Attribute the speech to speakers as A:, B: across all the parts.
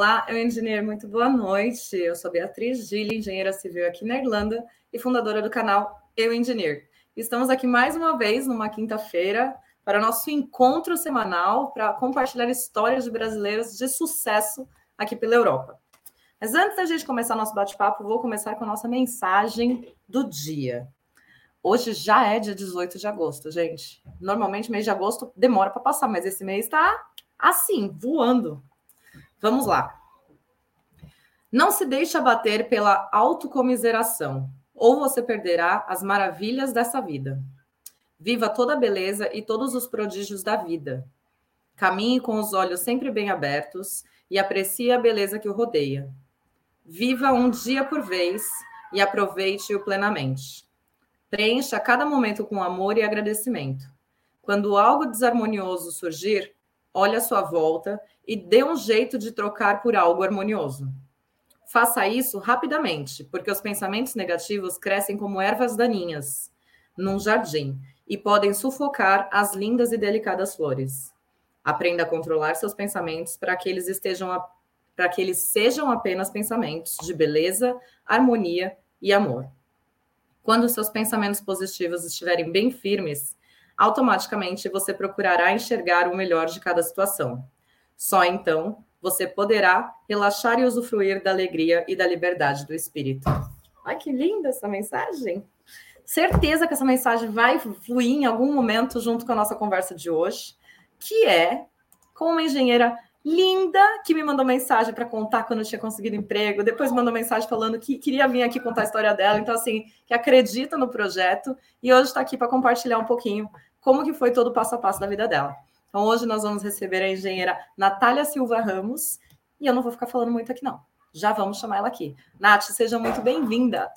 A: Olá, eu engenheiro, muito boa noite. Eu sou Beatriz Gili, engenheira civil aqui na Irlanda e fundadora do canal Eu Engineer. Estamos aqui mais uma vez numa quinta-feira para nosso encontro semanal para compartilhar histórias de brasileiros de sucesso aqui pela Europa. Mas antes da gente começar nosso bate-papo, vou começar com a nossa mensagem do dia. Hoje já é dia 18 de agosto, gente. Normalmente mês de agosto demora para passar, mas esse mês está assim, voando. Vamos lá. Não se deixe abater pela autocomiseração, ou você perderá as maravilhas dessa vida. Viva toda a beleza e todos os prodígios da vida. Caminhe com os olhos sempre bem abertos e aprecie a beleza que o rodeia. Viva um dia por vez e aproveite-o plenamente. Preencha cada momento com amor e agradecimento. Quando algo desarmonioso surgir, olhe à sua volta e dê um jeito de trocar por algo harmonioso. Faça isso rapidamente, porque os pensamentos negativos crescem como ervas daninhas num jardim e podem sufocar as lindas e delicadas flores. Aprenda a controlar seus pensamentos para que eles estejam para que eles sejam apenas pensamentos de beleza, harmonia e amor. Quando seus pensamentos positivos estiverem bem firmes, automaticamente você procurará enxergar o melhor de cada situação. Só então você poderá relaxar e usufruir da alegria e da liberdade do espírito. Ai, que linda essa mensagem! Certeza que essa mensagem vai fluir em algum momento junto com a nossa conversa de hoje, que é com uma engenheira linda que me mandou mensagem para contar quando tinha conseguido emprego, depois mandou mensagem falando que queria vir aqui contar a história dela, então assim, que acredita no projeto e hoje está aqui para compartilhar um pouquinho como que foi todo o passo a passo da vida dela. Então, hoje nós vamos receber a engenheira Natália Silva Ramos, e eu não vou ficar falando muito aqui, não. Já vamos chamar ela aqui. Nath, seja muito bem-vinda.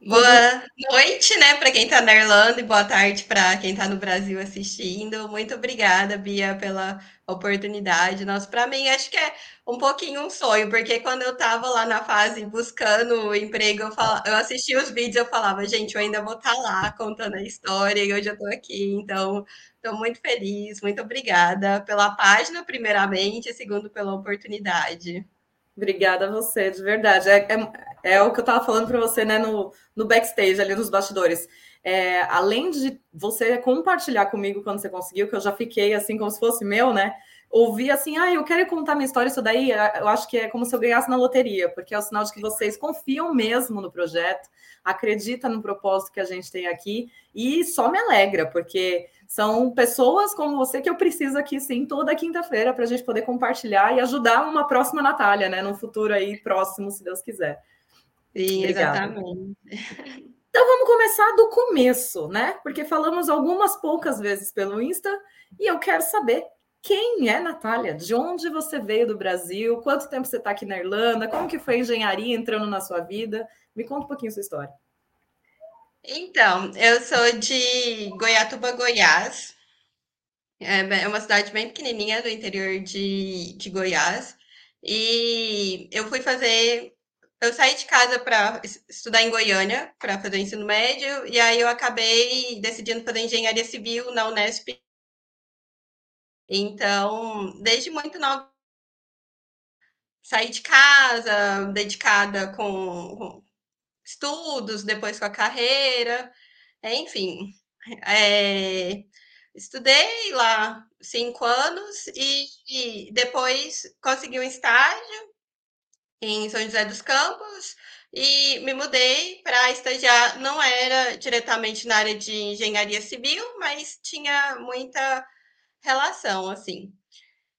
B: Boa noite, né, para quem está na Irlanda e boa tarde para quem está no Brasil assistindo. Muito obrigada, Bia, pela oportunidade. Nossa, para mim acho que é um pouquinho um sonho, porque quando eu estava lá na fase buscando emprego, eu, falava, eu assistia os vídeos, eu falava, gente, eu ainda vou estar tá lá contando a história e hoje eu estou aqui. Então, estou muito feliz, muito obrigada pela página, primeiramente, e segundo pela oportunidade.
A: Obrigada a você, de verdade. É, é, é o que eu estava falando para você, né, no, no backstage, ali nos bastidores. É, além de você compartilhar comigo quando você conseguiu, que eu já fiquei assim como se fosse meu, né? Ouvir assim, ah, eu quero contar minha história, isso daí, é, eu acho que é como se eu ganhasse na loteria, porque é o sinal de que vocês confiam mesmo no projeto, acreditam no propósito que a gente tem aqui, e só me alegra, porque são pessoas como você que eu preciso aqui, sim, toda quinta-feira, para a gente poder compartilhar e ajudar uma próxima Natália, né? No futuro aí próximo, se Deus quiser.
B: Sim, Obrigada. exatamente.
A: Então vamos começar do começo, né? Porque falamos algumas poucas vezes pelo Insta e eu quero saber quem é Natália? De onde você veio do Brasil? Quanto tempo você está aqui na Irlanda? Como que foi a engenharia entrando na sua vida? Me conta um pouquinho sua história.
B: Então, eu sou de Goiatuba, Goiás. É, é uma cidade bem pequenininha do interior de, de Goiás. E eu fui fazer. Eu saí de casa para estudar em Goiânia, para fazer ensino médio, e aí eu acabei decidindo fazer engenharia civil na Unesp. Então, desde muito nova, saí de casa, dedicada com, estudos, depois com a carreira, enfim. É, estudei lá cinco anos e, e, depois consegui um estágio em São José dos Campos e me mudei para estagiar. Não era diretamente na área de engenharia civil, mas tinha muita relação, assim.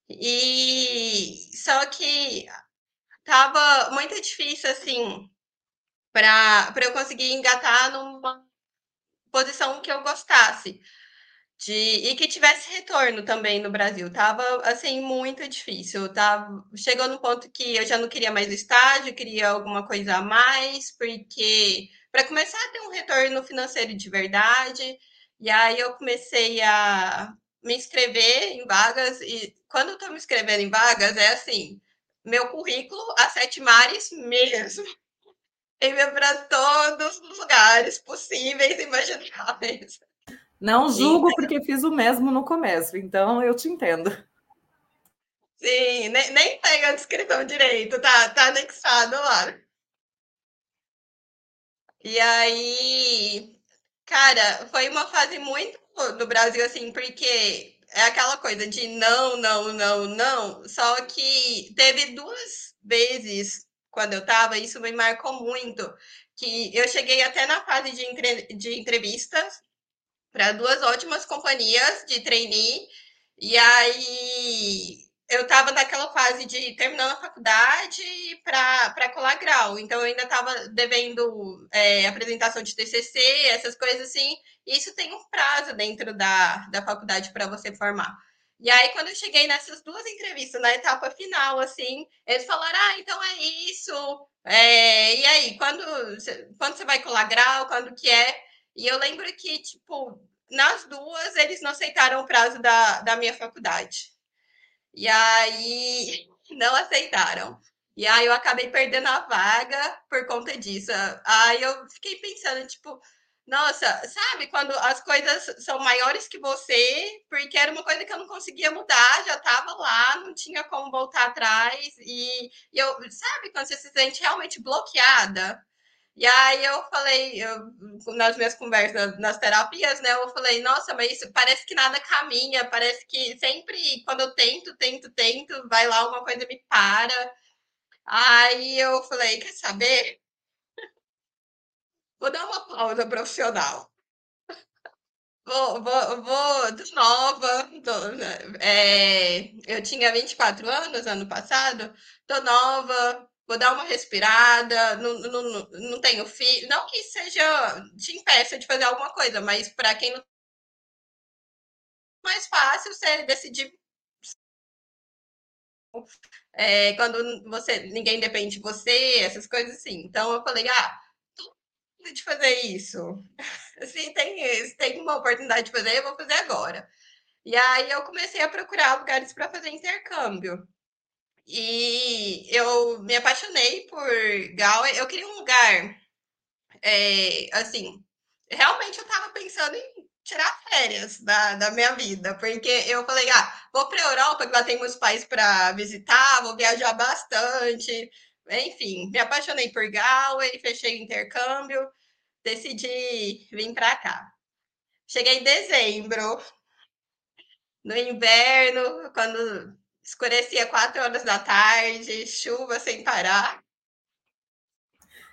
B: E só que tava muito difícil, assim, para eu conseguir engatar numa posição que eu gostasse. De, e que tivesse retorno também no Brasil. Tava assim muito difícil. Tava, chegou no ponto que eu já não queria mais o estágio, queria alguma coisa a mais, porque para começar a ter um retorno financeiro de verdade. E aí eu comecei a me inscrever em vagas e quando eu estou me inscrevendo em vagas é assim, meu currículo a sete mares mesmo envia para todos os lugares possíveis e imagináveis.
A: Não julgo porque fiz o mesmo no começo, então eu te entendo.
B: Sim, nem, nem tem a descrição direito, tá, tá anexado lá. E aí, cara, foi uma fase muito no Brasil, assim, porque é aquela coisa de não, não, não, não. Só que teve duas vezes quando eu tava, isso me marcou muito, que eu cheguei até na fase de, entre, de entrevistas para duas ótimas companhias de trainee, e aí eu estava naquela fase de terminando a faculdade para colar grau, então eu ainda estava devendo é, apresentação de TCC, essas coisas assim, e isso tem um prazo dentro da, da faculdade para você formar. E aí, quando eu cheguei nessas duas entrevistas, na etapa final, assim, eles falaram: ah, então é isso. É, e aí, quando, quando você vai colar grau, quando que é? E eu lembro que, tipo, nas duas, eles não aceitaram o prazo da, da minha faculdade. E aí, não aceitaram. E aí, eu acabei perdendo a vaga por conta disso. Aí, eu fiquei pensando, tipo, nossa, sabe quando as coisas são maiores que você, porque era uma coisa que eu não conseguia mudar, já estava lá, não tinha como voltar atrás, e, e, eu, sabe quando você se sente realmente bloqueada? E aí eu falei, eu, nas minhas conversas, nas terapias, né, eu falei, nossa, mas isso parece que nada caminha, parece que sempre, quando eu tento, tento, tento, vai lá, uma coisa me para. Aí eu falei, quer saber? Vou dar uma pausa profissional. Vou, vou, vou de nova. Tô, né, é, eu tinha 24 anos ano passado, tô nova, vou dar uma respirada, não, não, não tenho filho. Não que seja te impeça de fazer alguma coisa, mas para quem não. Mais fácil você decidir. É, quando você ninguém depende de você, essas coisas assim. Então eu falei, ah de fazer isso. Se tem, se tem uma oportunidade de fazer, eu vou fazer agora. E aí eu comecei a procurar lugares para fazer intercâmbio. E eu me apaixonei por Galway. Eu queria um lugar, é, assim, realmente eu estava pensando em tirar férias da, da minha vida, porque eu falei, ah, vou para a Europa, que lá tem meus pais para visitar, vou viajar bastante. Enfim, me apaixonei por Galway, fechei o intercâmbio, decidi vir para cá. Cheguei em dezembro, no inverno, quando escurecia quatro horas da tarde, chuva sem parar.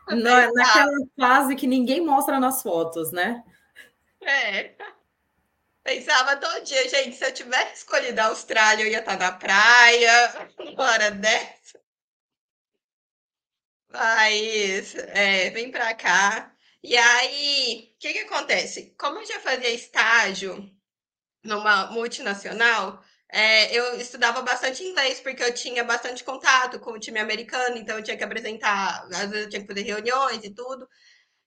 A: Na, naquela fase que ninguém mostra nas fotos, né?
B: É. Pensava todo dia, gente, se eu tivesse escolhido a Austrália, eu ia estar na praia, uma hora dessa. Mas, é, vem para cá. E aí, o que que acontece? Como eu já fazia estágio numa multinacional, é, eu estudava bastante inglês, porque eu tinha bastante contato com o time americano, então eu tinha que apresentar, às vezes eu tinha que fazer reuniões e tudo.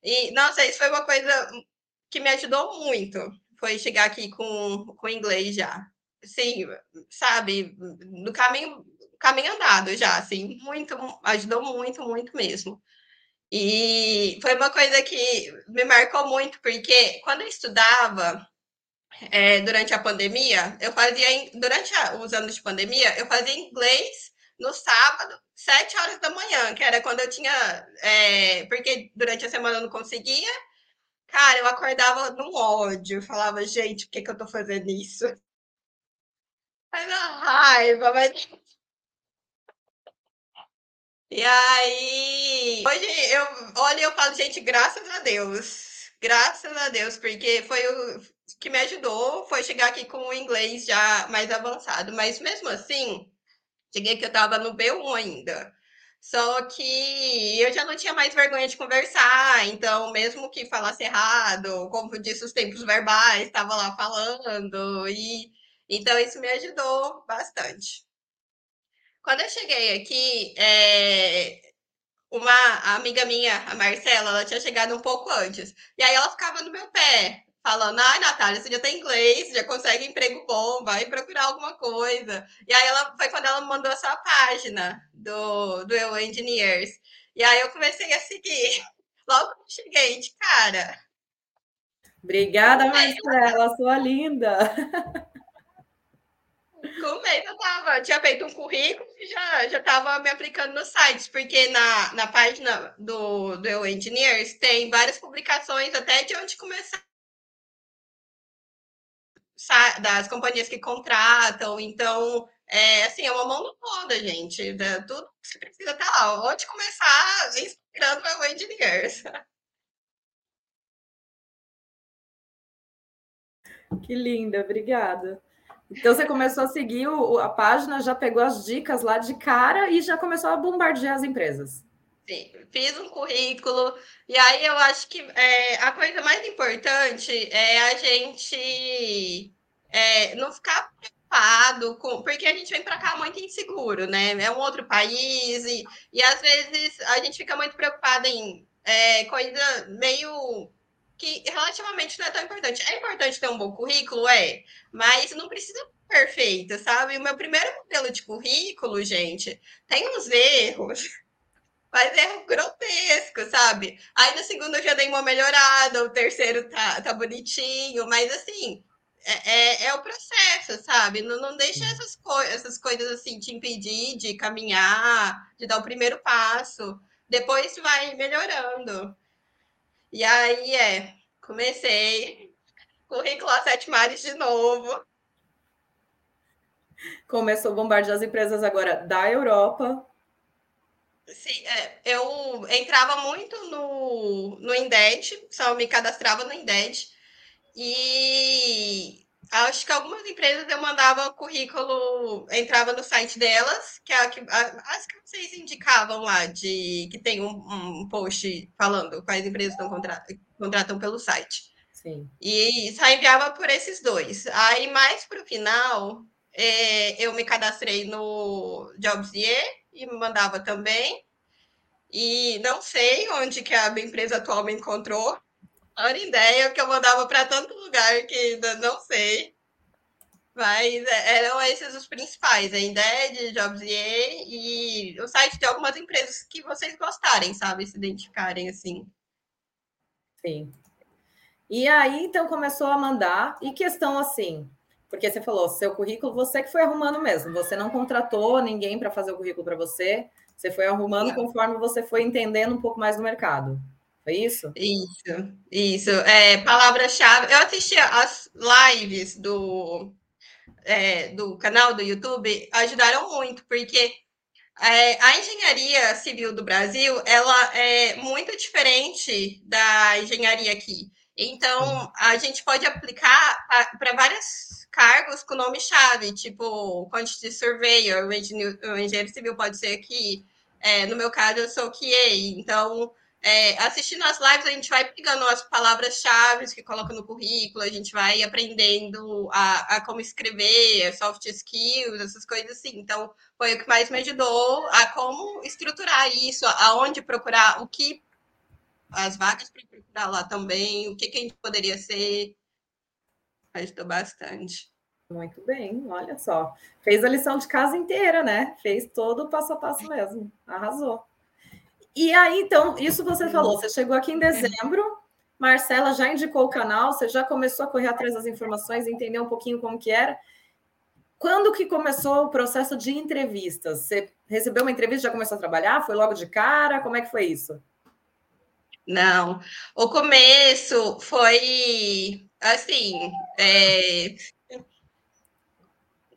B: E, nossa, isso foi uma coisa que me ajudou muito, foi chegar aqui com, com inglês já. Sim, sabe, no caminho caminho andado já, assim, muito, ajudou muito, muito mesmo. E foi uma coisa que me marcou muito, porque quando eu estudava é, durante a pandemia, eu fazia, durante a, os anos de pandemia, eu fazia inglês no sábado, sete horas da manhã, que era quando eu tinha, é, porque durante a semana eu não conseguia, cara, eu acordava num ódio, falava, gente, por que, que eu tô fazendo isso? Mas a raiva, mas e aí, hoje eu olho e eu falo, gente, graças a Deus. Graças a Deus, porque foi o que me ajudou, foi chegar aqui com o inglês já mais avançado. Mas mesmo assim, cheguei que eu tava no B1 ainda. Só que eu já não tinha mais vergonha de conversar, então, mesmo que falasse errado, como disse, os tempos verbais, estava lá falando, e então isso me ajudou bastante. Quando eu cheguei aqui, é, uma amiga minha, a Marcela, ela tinha chegado um pouco antes. E aí ela ficava no meu pé, falando: ai, Natália, você já tem inglês, já consegue emprego bom, vai procurar alguma coisa. E aí ela foi quando ela me mandou a sua página do, do Eu Engineers. E aí eu comecei a seguir. Logo que cheguei, de cara.
A: Obrigada, Marcela, sua linda.
B: vez eu tava, tinha feito um currículo e já já estava me aplicando nos sites, porque na, na página do, do Engineers tem várias publicações até de onde começar das companhias que contratam, então é assim, é uma mão toda, gente. Né? Tudo que você precisa tá lá. Onde começar inspirando o Engineers.
A: Que linda, obrigada. Então você começou a seguir o, a página, já pegou as dicas lá de cara e já começou a bombardear as empresas.
B: Fiz um currículo, e aí eu acho que é, a coisa mais importante é a gente é, não ficar preocupado com. Porque a gente vem para cá muito inseguro, né? É um outro país, e, e às vezes a gente fica muito preocupado em é, coisa meio que relativamente não é tão importante. É importante ter um bom currículo, é, mas não precisa perfeito, sabe? O meu primeiro modelo de currículo, gente, tem uns erros, mas erro grotesco, sabe? Aí no segundo eu já dei uma melhorada, o terceiro tá, tá bonitinho, mas assim, é, é, é o processo, sabe? Não, não deixa essas, co essas coisas assim te impedir de caminhar, de dar o primeiro passo. Depois vai melhorando. E aí é, comecei, currículo a sete mares de novo.
A: Começou a bombardear as empresas agora da Europa.
B: Sim, é, eu entrava muito no, no Inded, só me cadastrava no Inded. E acho que algumas empresas eu mandava currículo, entrava no site delas, que é a que as que vocês indicavam lá, de que tem um, um post falando quais empresas estão contratam, contratam pelo site.
A: Sim.
B: E só enviava por esses dois. Aí mais para o final, é, eu me cadastrei no Jobs.ie e mandava também. E não sei onde que a minha empresa atual me encontrou, a ideia que eu mandava para tanto lugar que ainda não sei. Mas é, eram esses os principais, a Indeed, Jobs.ie e o site de algumas empresas que vocês gostarem, sabe? Se identificarem assim.
A: Sim. E aí, então, começou a mandar. E questão assim, porque você falou, seu currículo, você que foi arrumando mesmo. Você não contratou ninguém para fazer o currículo para você. Você foi arrumando conforme você foi entendendo um pouco mais do mercado. Foi isso?
B: Isso, isso. É, Palavra-chave. Eu assisti as lives do, é, do canal do YouTube, ajudaram muito, porque é, a engenharia civil do Brasil ela é muito diferente da engenharia aqui. Então, a gente pode aplicar para vários cargos com nome-chave, tipo quantity surveyor, o engenheiro, o engenheiro civil pode ser aqui. É, no meu caso, eu sou QA, então é, assistindo as lives, a gente vai pegando as palavras-chave que coloca no currículo, a gente vai aprendendo a, a, como escrever, soft skills, essas coisas assim. Então, foi o que mais me ajudou a como estruturar isso, aonde procurar, o que as vagas para procurar lá também, o que, que a gente poderia ser. Ajudou bastante.
A: Muito bem, olha só. Fez a lição de casa inteira, né? Fez todo o passo a passo mesmo. Arrasou. E aí, então, isso você falou, você chegou aqui em dezembro, Marcela já indicou o canal, você já começou a correr atrás das informações, entender um pouquinho como que era. Quando que começou o processo de entrevistas? Você recebeu uma entrevista, já começou a trabalhar? Foi logo de cara? Como é que foi isso?
B: Não, o começo foi assim, é,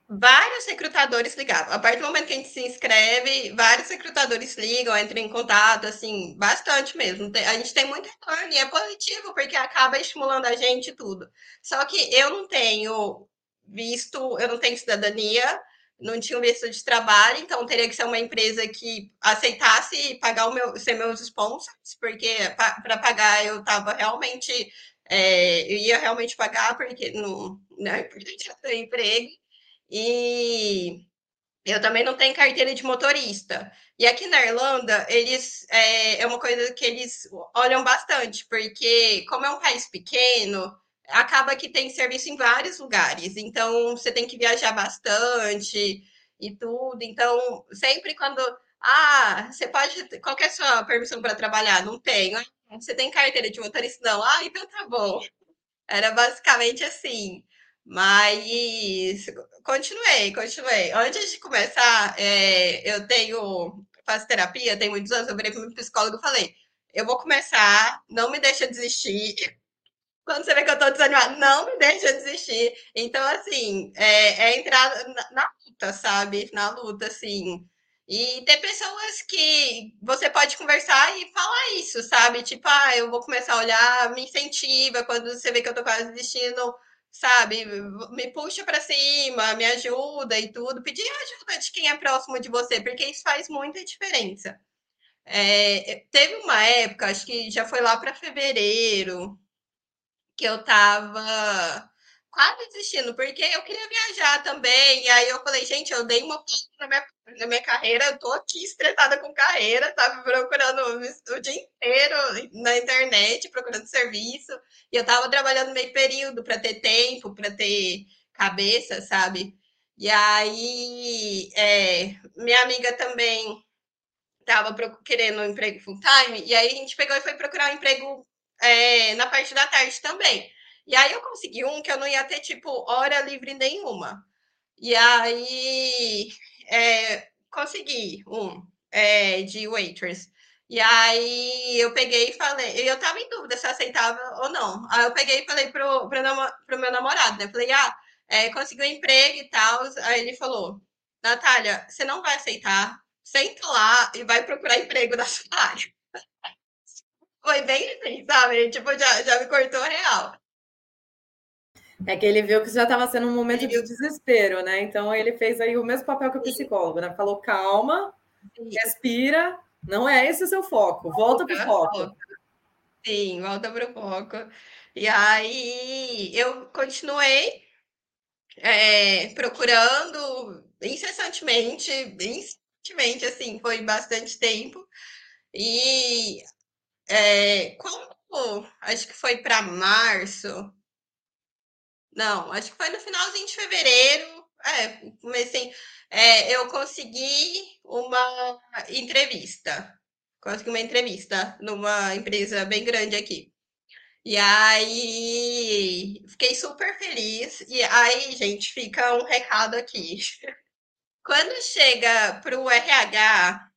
B: vários recrutadores ligavam. A partir do momento que a gente se inscreve, vários recrutadores ligam, entram em contato, assim, bastante mesmo. A gente tem muito retorno e é positivo, porque acaba estimulando a gente tudo. Só que eu não tenho visto, eu não tenho cidadania, não tinha visto de trabalho, então teria que ser uma empresa que aceitasse pagar o meu, ser meus sponsors, porque para pagar eu estava realmente, é, eu ia realmente pagar, porque não, né, porque já tenho emprego. E eu também não tenho carteira de motorista. E aqui na Irlanda, eles é, é, uma coisa que eles olham bastante, porque como é um país pequeno, acaba que tem serviço em vários lugares. Então, você tem que viajar bastante e tudo. Então, sempre quando. Ah, você pode. Qual é a sua permissão para trabalhar? Não tenho. Você tem carteira de motorista? Não. Ah, então tá bom. Era basicamente assim. Mas continuei, continuei. Antes de começar, é, eu tenho faço terapia, tem muitos anos, eu virei para o psicólogo e falei, eu vou começar, não me deixa desistir. Quando você vê que eu estou desanimada, não me deixa desistir. Então, assim, é, é entrar na, na luta, sabe? Na luta, assim. E ter pessoas que você pode conversar e falar isso, sabe? Tipo, ah, eu vou começar a olhar, me incentiva quando você vê que eu tô quase desistindo, sabe? Me puxa para cima, me ajuda e tudo. Pedir ajuda de quem é próximo de você, porque isso faz muita diferença. É, teve uma época, acho que já foi lá para fevereiro, que eu tava quase desistindo, porque eu queria viajar também. E aí eu falei, gente, eu dei uma pausa na minha, na minha carreira, eu tô aqui estressada com carreira, tava procurando o dia inteiro na internet, procurando serviço. E eu tava trabalhando meio período para ter tempo, para ter cabeça, sabe? E aí, é, minha amiga também tava querendo um emprego full time, e aí a gente pegou e foi procurar um emprego é, na parte da tarde também. E aí eu consegui um que eu não ia ter, tipo, hora livre nenhuma. E aí é, consegui um é, de waitress. E aí eu peguei e falei, eu tava em dúvida se aceitava ou não. Aí eu peguei e falei pro, pro, pro meu namorado, né? Falei, ah, é, um emprego e tal. Aí ele falou, Natália, você não vai aceitar, senta lá e vai procurar emprego da sua área. Foi bem assim, sabe? Tipo, já, já me cortou real.
A: É que ele viu que já estava sendo um momento de desespero, né? Então ele fez aí o mesmo papel que o psicólogo, né? Falou, calma, respira, não é esse o seu foco, volta para o foco.
B: Sim, volta para o foco. E aí eu continuei é, procurando incessantemente, incessantemente, assim, foi bastante tempo. E é, como acho que foi para março, não, acho que foi no finalzinho de fevereiro. É, comecei. É, eu consegui uma entrevista. Consegui uma entrevista numa empresa bem grande aqui. E aí fiquei super feliz. E aí, gente, fica um recado aqui. Quando chega para o RH,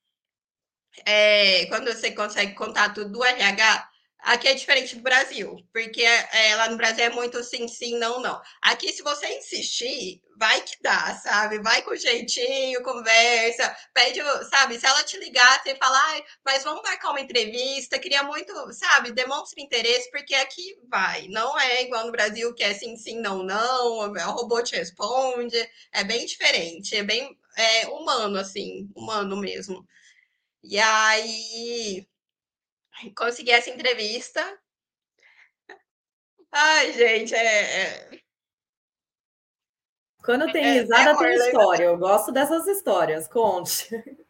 B: é, quando você consegue contato do RH, Aqui é diferente do Brasil, porque é, lá no Brasil é muito sim, sim, não, não. Aqui, se você insistir, vai que dá, sabe? Vai com jeitinho, conversa, pede, sabe? Se ela te ligar, você fala, mas vamos marcar uma entrevista, queria muito, sabe? Demonstre interesse, porque aqui vai. Não é igual no Brasil, que é sim, sim, não, não, o robô te responde. É bem diferente, é bem é, humano, assim, humano mesmo. E aí consegui essa entrevista. Ai, gente, é. é...
A: Quando tem é, risada, é, tem história. Eu gosto dessas histórias. Conte.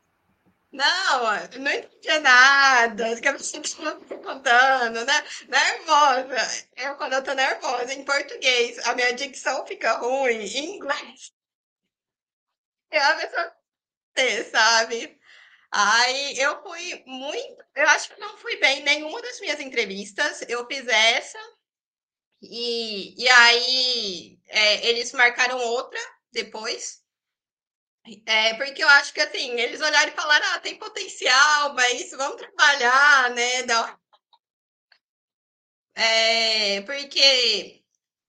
B: Não, não entendi nada. Que eu me contando, né? Nervosa. Eu, quando eu tô nervosa em português, a minha dicção fica ruim. Em inglês, eu a pessoa sabe? Aí eu fui muito. Eu acho que não fui bem em nenhuma das minhas entrevistas. Eu fiz essa. E, e aí é, eles marcaram outra depois. É, porque eu acho que assim, eles olharam e falaram, ah, tem potencial, mas vamos trabalhar, né? É, porque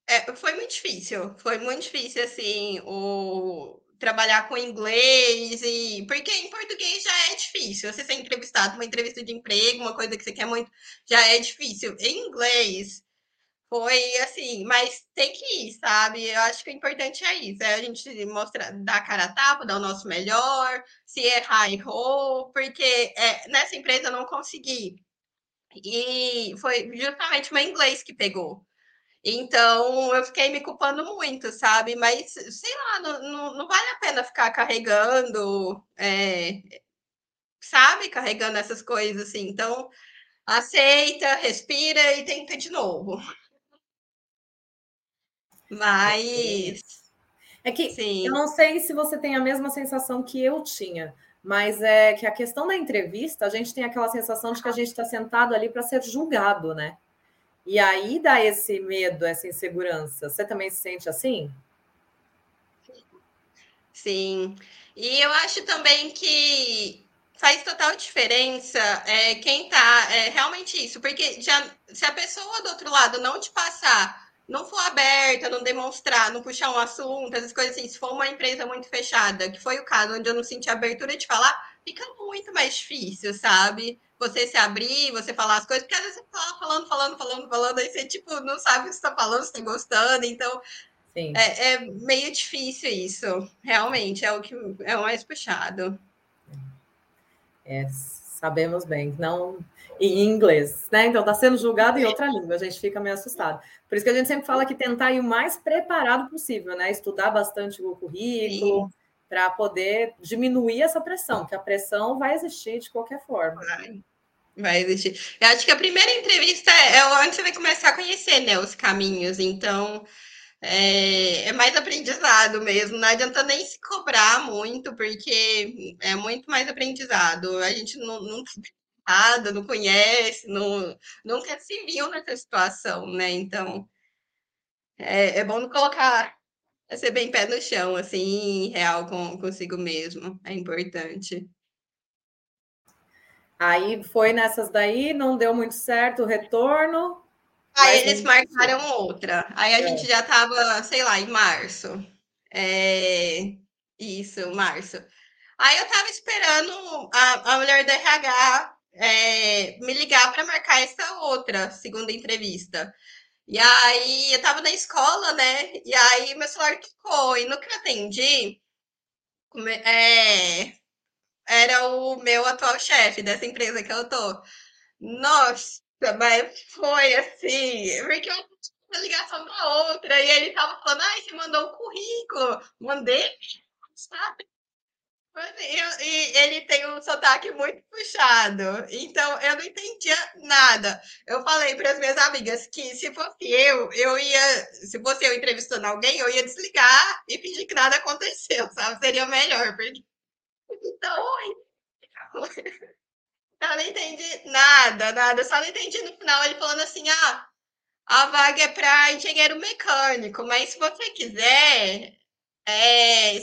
B: é, foi muito difícil, foi muito difícil, assim, o, trabalhar com inglês e porque em português já é difícil. Você ser entrevistado, uma entrevista de emprego, uma coisa que você quer muito, já é difícil. Em inglês foi assim, mas tem que ir, sabe? Eu acho que o importante é isso, é a gente mostrar, dar cara a tapa, dar o nosso melhor, se errar, errou, porque é, nessa empresa eu não consegui. E foi justamente meu inglês que pegou. Então, eu fiquei me culpando muito, sabe? Mas, sei lá, não, não, não vale a pena ficar carregando, é, sabe? Carregando essas coisas assim. Então, aceita, respira e tenta de novo. Mas.
A: É que Sim. eu não sei se você tem a mesma sensação que eu tinha, mas é que a questão da entrevista, a gente tem aquela sensação de que a gente está sentado ali para ser julgado, né? E aí dá esse medo, essa insegurança. Você também se sente assim?
B: Sim. E eu acho também que faz total diferença é, quem tá é, realmente isso, porque já, se a pessoa do outro lado não te passar, não for aberta, não demonstrar, não puxar um assunto, essas coisas assim, se for uma empresa muito fechada, que foi o caso onde eu não senti abertura de falar, fica muito mais difícil, sabe? Você se abrir, você falar as coisas, porque às vezes você fala falando, falando, falando, falando, aí você, tipo, não sabe o que você tá falando, se tá gostando, então é, é, meio difícil isso, realmente, é o que é o mais puxado.
A: É, sabemos bem, não em inglês, né? Então está sendo julgado em outra língua, a gente fica meio assustado. Por isso que a gente sempre fala que tentar ir o mais preparado possível, né? Estudar bastante o currículo para poder diminuir essa pressão, que a pressão vai existir de qualquer forma.
B: Vai, vai existir. Eu acho que a primeira entrevista é onde você vai começar a conhecer, né, os caminhos. Então, é, é, mais aprendizado mesmo. Não adianta nem se cobrar muito, porque é muito mais aprendizado. A gente não, não nada, não conhece, não, nunca se viu nessa situação, né? Então, é, é bom não colocar, é ser bem pé no chão, assim, real com, consigo mesmo. É importante.
A: Aí foi nessas daí, não deu muito certo o retorno.
B: Aí eles marcaram outra. Aí a é. gente já estava, sei lá, em março. É... Isso, março. Aí eu estava esperando a, a mulher da RH é, me ligar para marcar essa outra segunda entrevista. E aí eu estava na escola, né? E aí meu celular ficou. E no que eu atendi, é, era o meu atual chefe dessa empresa que eu tô. Nossa, mas foi assim, porque eu uma ligação para outra, e ele tava falando, ai, você mandou um currículo, mandei, sabe? E ele tem um sotaque muito puxado, então eu não entendia nada. Eu falei para as minhas amigas que se fosse eu, eu ia, se fosse eu entrevistando alguém, eu ia desligar e fingir que nada aconteceu, sabe? Seria melhor, porque então, eu não entendi nada, nada. Só não entendi no final ele falando assim: ah, a vaga é para engenheiro mecânico, mas se você quiser, é,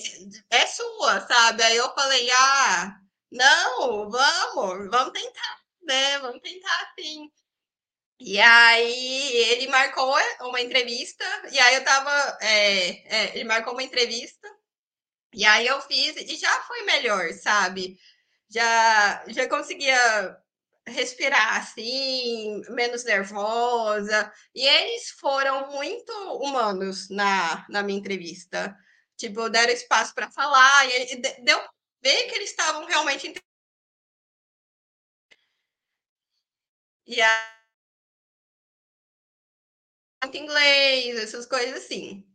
B: é sua, sabe? Aí eu falei: ah, não, vamos, vamos tentar, né? Vamos tentar sim. E aí ele marcou uma entrevista, e aí eu tava. É, é, ele marcou uma entrevista, e aí eu fiz, e já foi melhor, sabe? já, já conseguia respirar assim, menos nervosa. E eles foram muito humanos na, na minha entrevista. Tipo, deram espaço para falar, e deu ver que eles estavam realmente. E a inglês, essas coisas assim.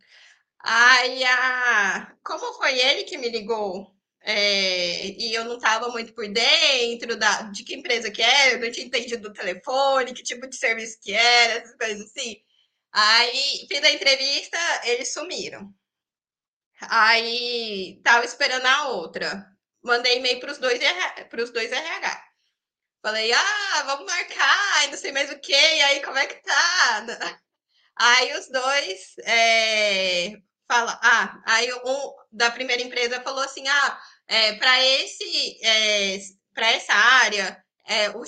B: Aí, a... como foi ele que me ligou é, e eu não estava muito por dentro da, de que empresa que era, eu não tinha entendido do telefone, que tipo de serviço que era, essas coisas assim. Aí, fiz a entrevista, eles sumiram. Aí, tava esperando a outra. Mandei e-mail para os dois, dois RH. Falei, ah, vamos marcar, não sei mais o que, e aí como é que tá? Aí os dois é, fala, ah, aí um da primeira empresa falou assim, ah, é, para esse, é, para essa área, é, o,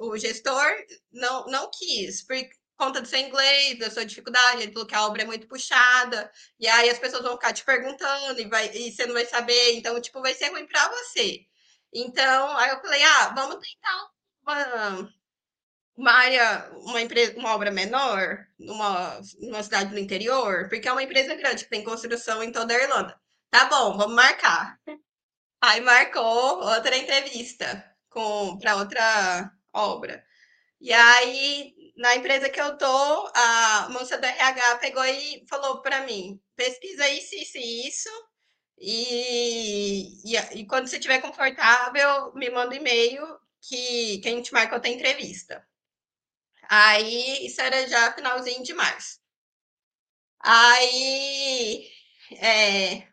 B: o gestor não, não quis, por conta do seu inglês, da sua dificuldade, ele falou que a obra é muito puxada, e aí as pessoas vão ficar te perguntando e, vai, e você não vai saber, então, tipo, vai ser ruim para você. Então, aí eu falei, ah, vamos tentar uma, uma área, uma empresa, uma obra menor, numa, numa cidade do interior, porque é uma empresa grande que tem construção em toda a Irlanda. Tá bom, vamos marcar. Aí marcou outra entrevista com para outra obra. E aí, na empresa que eu tô, a moça do RH pegou e falou para mim: pesquisa isso, isso e isso. E, e, e, quando você estiver confortável, me manda um e-mail que, que a gente marca outra entrevista. Aí, isso era já finalzinho de março. Aí, é,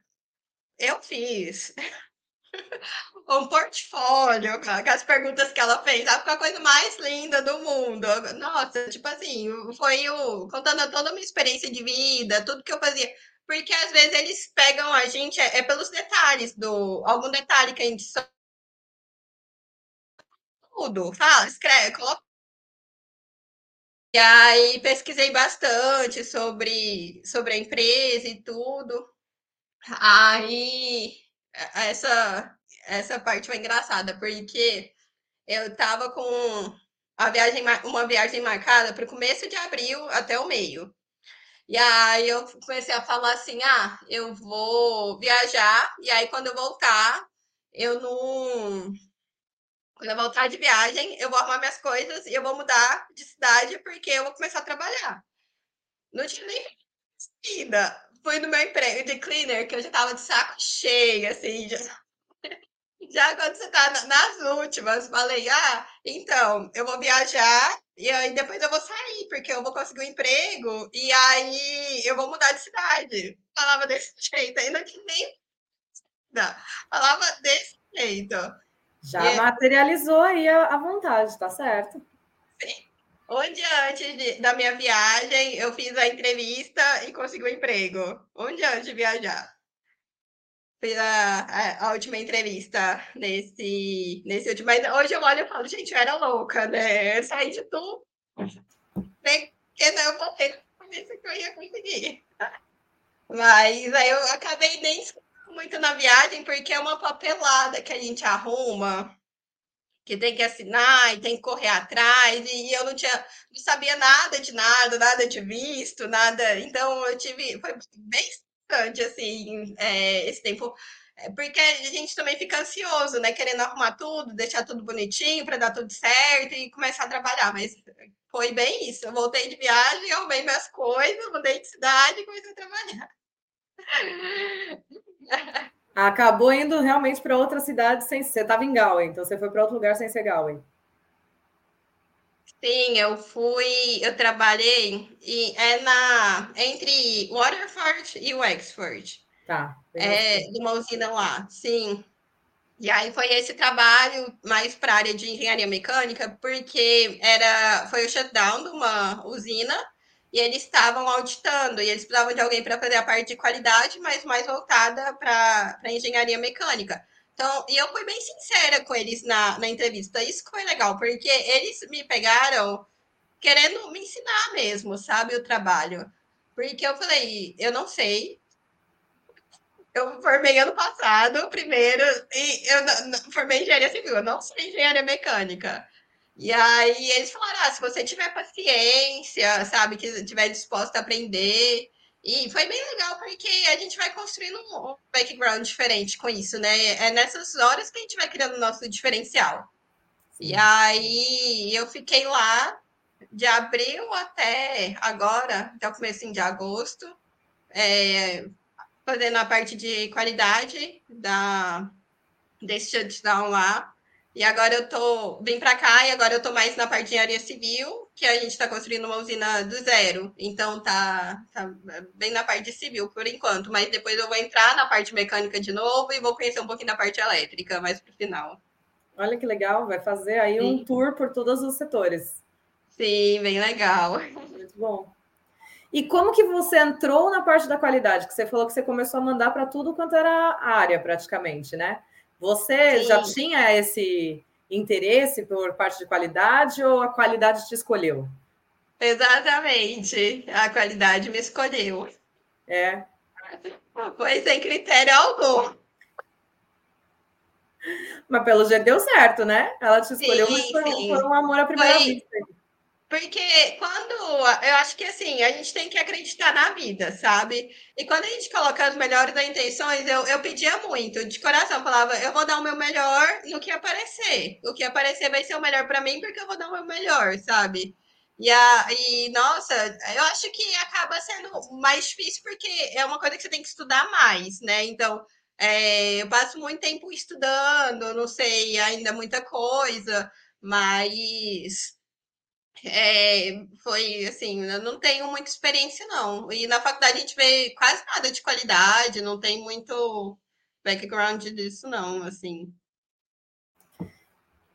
B: eu fiz um portfólio com as perguntas que ela fez, sabe? Com a coisa mais linda do mundo. Nossa, tipo assim, foi o, contando toda a minha experiência de vida, tudo que eu fazia. Porque às vezes eles pegam a gente, é, é pelos detalhes, do algum detalhe que a gente só... tudo, fala, escreve, coloca. E aí pesquisei bastante sobre, sobre a empresa e tudo. Aí essa essa parte foi engraçada, porque eu tava com a viagem, uma viagem marcada para o começo de abril até o meio. E aí eu comecei a falar assim: ah, eu vou viajar, e aí quando eu voltar, eu não. Quando eu voltar de viagem, eu vou arrumar minhas coisas e eu vou mudar de cidade porque eu vou começar a trabalhar. Não tinha nem ainda. Fui no meu emprego de cleaner, que eu já tava de saco cheio, assim, já já quando você tá nas últimas, falei, ah, então, eu vou viajar e aí depois eu vou sair, porque eu vou conseguir um emprego e aí eu vou mudar de cidade. Falava desse jeito, ainda que nem. Não, falava desse jeito.
A: Já e materializou aí a, a vontade, tá certo?
B: Sim. Um dia antes de, da minha viagem, eu fiz a entrevista e consegui o um emprego. Um dia antes de viajar fiz a, a, última entrevista nesse, nesse último. Mas hoje eu olho e falo, gente, eu era louca, né? Eu saí de tudo. Porque não, eu botei na que eu ia conseguir. Mas aí eu acabei nem muito na viagem, porque é uma papelada que a gente arruma, que tem que assinar e tem que correr atrás, e eu não tinha, não sabia nada de nada, nada de visto, nada. Então eu tive, foi bem bastante, assim, é, esse tempo. É, porque a gente também fica ansioso, né? Querendo arrumar tudo, deixar tudo bonitinho para dar tudo certo e começar a trabalhar. Mas foi bem isso. Eu voltei de viagem, arrumei minhas coisas, mudei de cidade e comecei a trabalhar.
A: Acabou indo realmente para outra cidade sem. Você estava em Galway, então você foi para outro lugar sem ser Galway.
B: Sim, eu fui, eu trabalhei e é na entre Waterford e Wexford.
A: Tá.
B: É, de uma usina lá, sim. E aí foi esse trabalho mais para a área de engenharia mecânica, porque era foi o shutdown de uma usina e eles estavam auditando e eles precisavam de alguém para fazer a parte de qualidade, mas mais voltada para engenharia mecânica. Então, e eu fui bem sincera com eles na, na entrevista. Isso foi legal, porque eles me pegaram querendo me ensinar mesmo, sabe, o trabalho. Porque eu falei, eu não sei. Eu formei ano passado, primeiro, e eu formei engenharia civil, eu não sei engenharia mecânica. E aí eles falaram: ah, se você tiver paciência, sabe, que estiver disposto a aprender, e foi bem legal porque a gente vai construindo um background diferente com isso, né? É nessas horas que a gente vai criando o nosso diferencial. E aí eu fiquei lá de abril até agora, até o começo de agosto, é, fazendo a parte de qualidade da, desse shutdown lá. E agora eu tô vim para cá e agora eu tô mais na parte de engenharia civil, que a gente está construindo uma usina do zero. Então tá, tá bem na parte civil por enquanto, mas depois eu vou entrar na parte mecânica de novo e vou conhecer um pouquinho da parte elétrica mais pro final.
A: Olha que legal, vai fazer aí Sim. um tour por todos os setores.
B: Sim, bem legal.
A: Muito bom. E como que você entrou na parte da qualidade? Que você falou que você começou a mandar para tudo quanto era área, praticamente, né? Você Sim. já tinha esse interesse por parte de qualidade ou a qualidade te escolheu?
B: Exatamente, a qualidade me escolheu.
A: É.
B: Foi sem critério algum.
A: Mas pelo jeito deu certo, né? Ela te escolheu, sim, mas foi, foi, um amor à primeira foi, vista.
B: Porque quando eu acho que assim, a gente tem que acreditar na vida, sabe? E quando a gente coloca as melhores intenções, eu, eu pedia muito, de coração, falava, eu vou dar o meu melhor no que aparecer. O que aparecer vai ser o melhor para mim, porque eu vou dar o meu melhor, sabe? E, a, e, nossa, eu acho que acaba sendo mais difícil porque é uma coisa que você tem que estudar mais, né? Então, é, eu passo muito tempo estudando, não sei ainda muita coisa, mas é, foi assim, eu não tenho muita experiência, não. E na faculdade a gente vê quase nada de qualidade, não tem muito background disso, não, assim.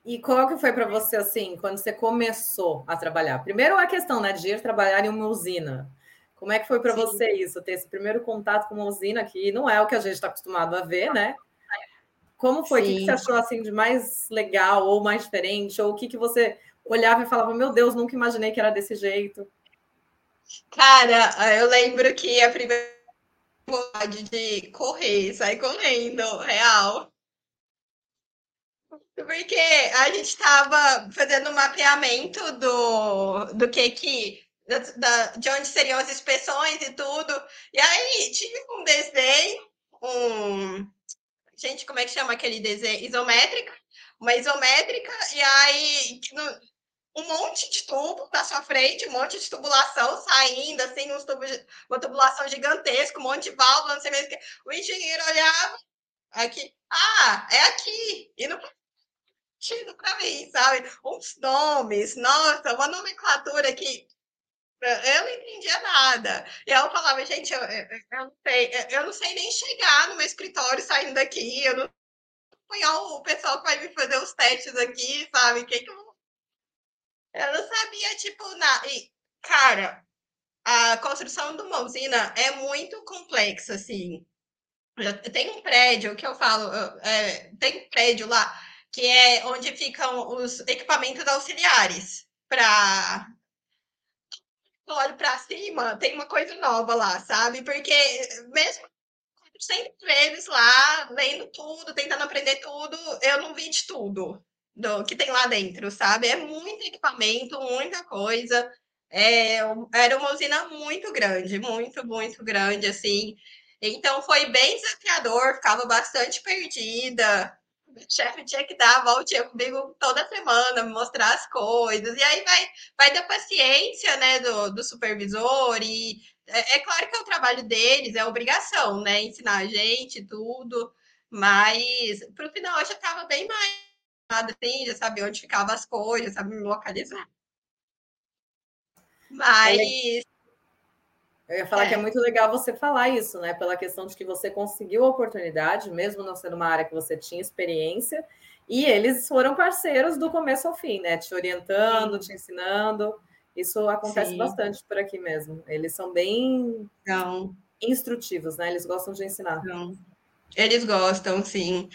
A: E qual que foi para você assim, quando você começou a trabalhar? Primeiro a questão, né, de ir trabalhar em uma usina. Como é que foi para você isso, ter esse primeiro contato com uma usina que não é o que a gente está acostumado a ver, né? Como foi? Sim. O que você achou assim de mais legal ou mais diferente? Ou o que, que você olhava e falava, meu Deus, nunca imaginei que era desse jeito?
B: Cara, eu lembro que a primeira vontade de correr, sair correndo, real. Porque a gente estava fazendo um mapeamento do, do que que. Da, de onde seriam as inspeções e tudo. E aí tive um desenho, um. Gente, como é que chama aquele desenho? Isométrica? Uma isométrica, e aí um monte de tubo na sua frente, um monte de tubulação saindo, assim, uns tubos, uma tubulação gigantesca, um monte de válvula, não sei mesmo que. O engenheiro olhava aqui, ah, é aqui, e não sentido para mim, sabe? Uns nomes, nossa, uma nomenclatura que eu não entendia nada. E eu falava, gente, eu, eu, eu, não sei, eu não sei nem chegar no meu escritório saindo daqui, eu não apanhar o pessoal que vai me fazer os testes aqui, sabe? Que que eu... eu não sabia, tipo, nada. E, cara, a construção de uma usina é muito complexa, assim. Tem um prédio que eu falo, é, tem um prédio lá que é onde ficam os equipamentos auxiliares para olho para cima, tem uma coisa nova lá, sabe? Porque mesmo sempre vezes lá, lendo tudo, tentando aprender tudo, eu não vi de tudo do que tem lá dentro, sabe? É muito equipamento, muita coisa. É, era uma usina muito grande, muito, muito grande, assim. Então foi bem desafiador, ficava bastante perdida o chefe tinha que dar a voltinha comigo toda semana, me mostrar as coisas. E aí vai, vai da paciência, né, do, do supervisor. E é, é claro que é o trabalho deles, é obrigação, né, ensinar a gente tudo. Mas pro final eu já estava bem mais assim, já sabia onde ficavam as coisas, sabia me localizar. Mas
A: eu ia falar é. que é muito legal você falar isso, né? Pela questão de que você conseguiu a oportunidade, mesmo não sendo uma área que você tinha experiência, e eles foram parceiros do começo ao fim, né? Te orientando, sim. te ensinando. Isso acontece sim. bastante por aqui mesmo. Eles são bem
B: não.
A: instrutivos, né? Eles gostam de ensinar.
B: Não. Eles gostam, sim.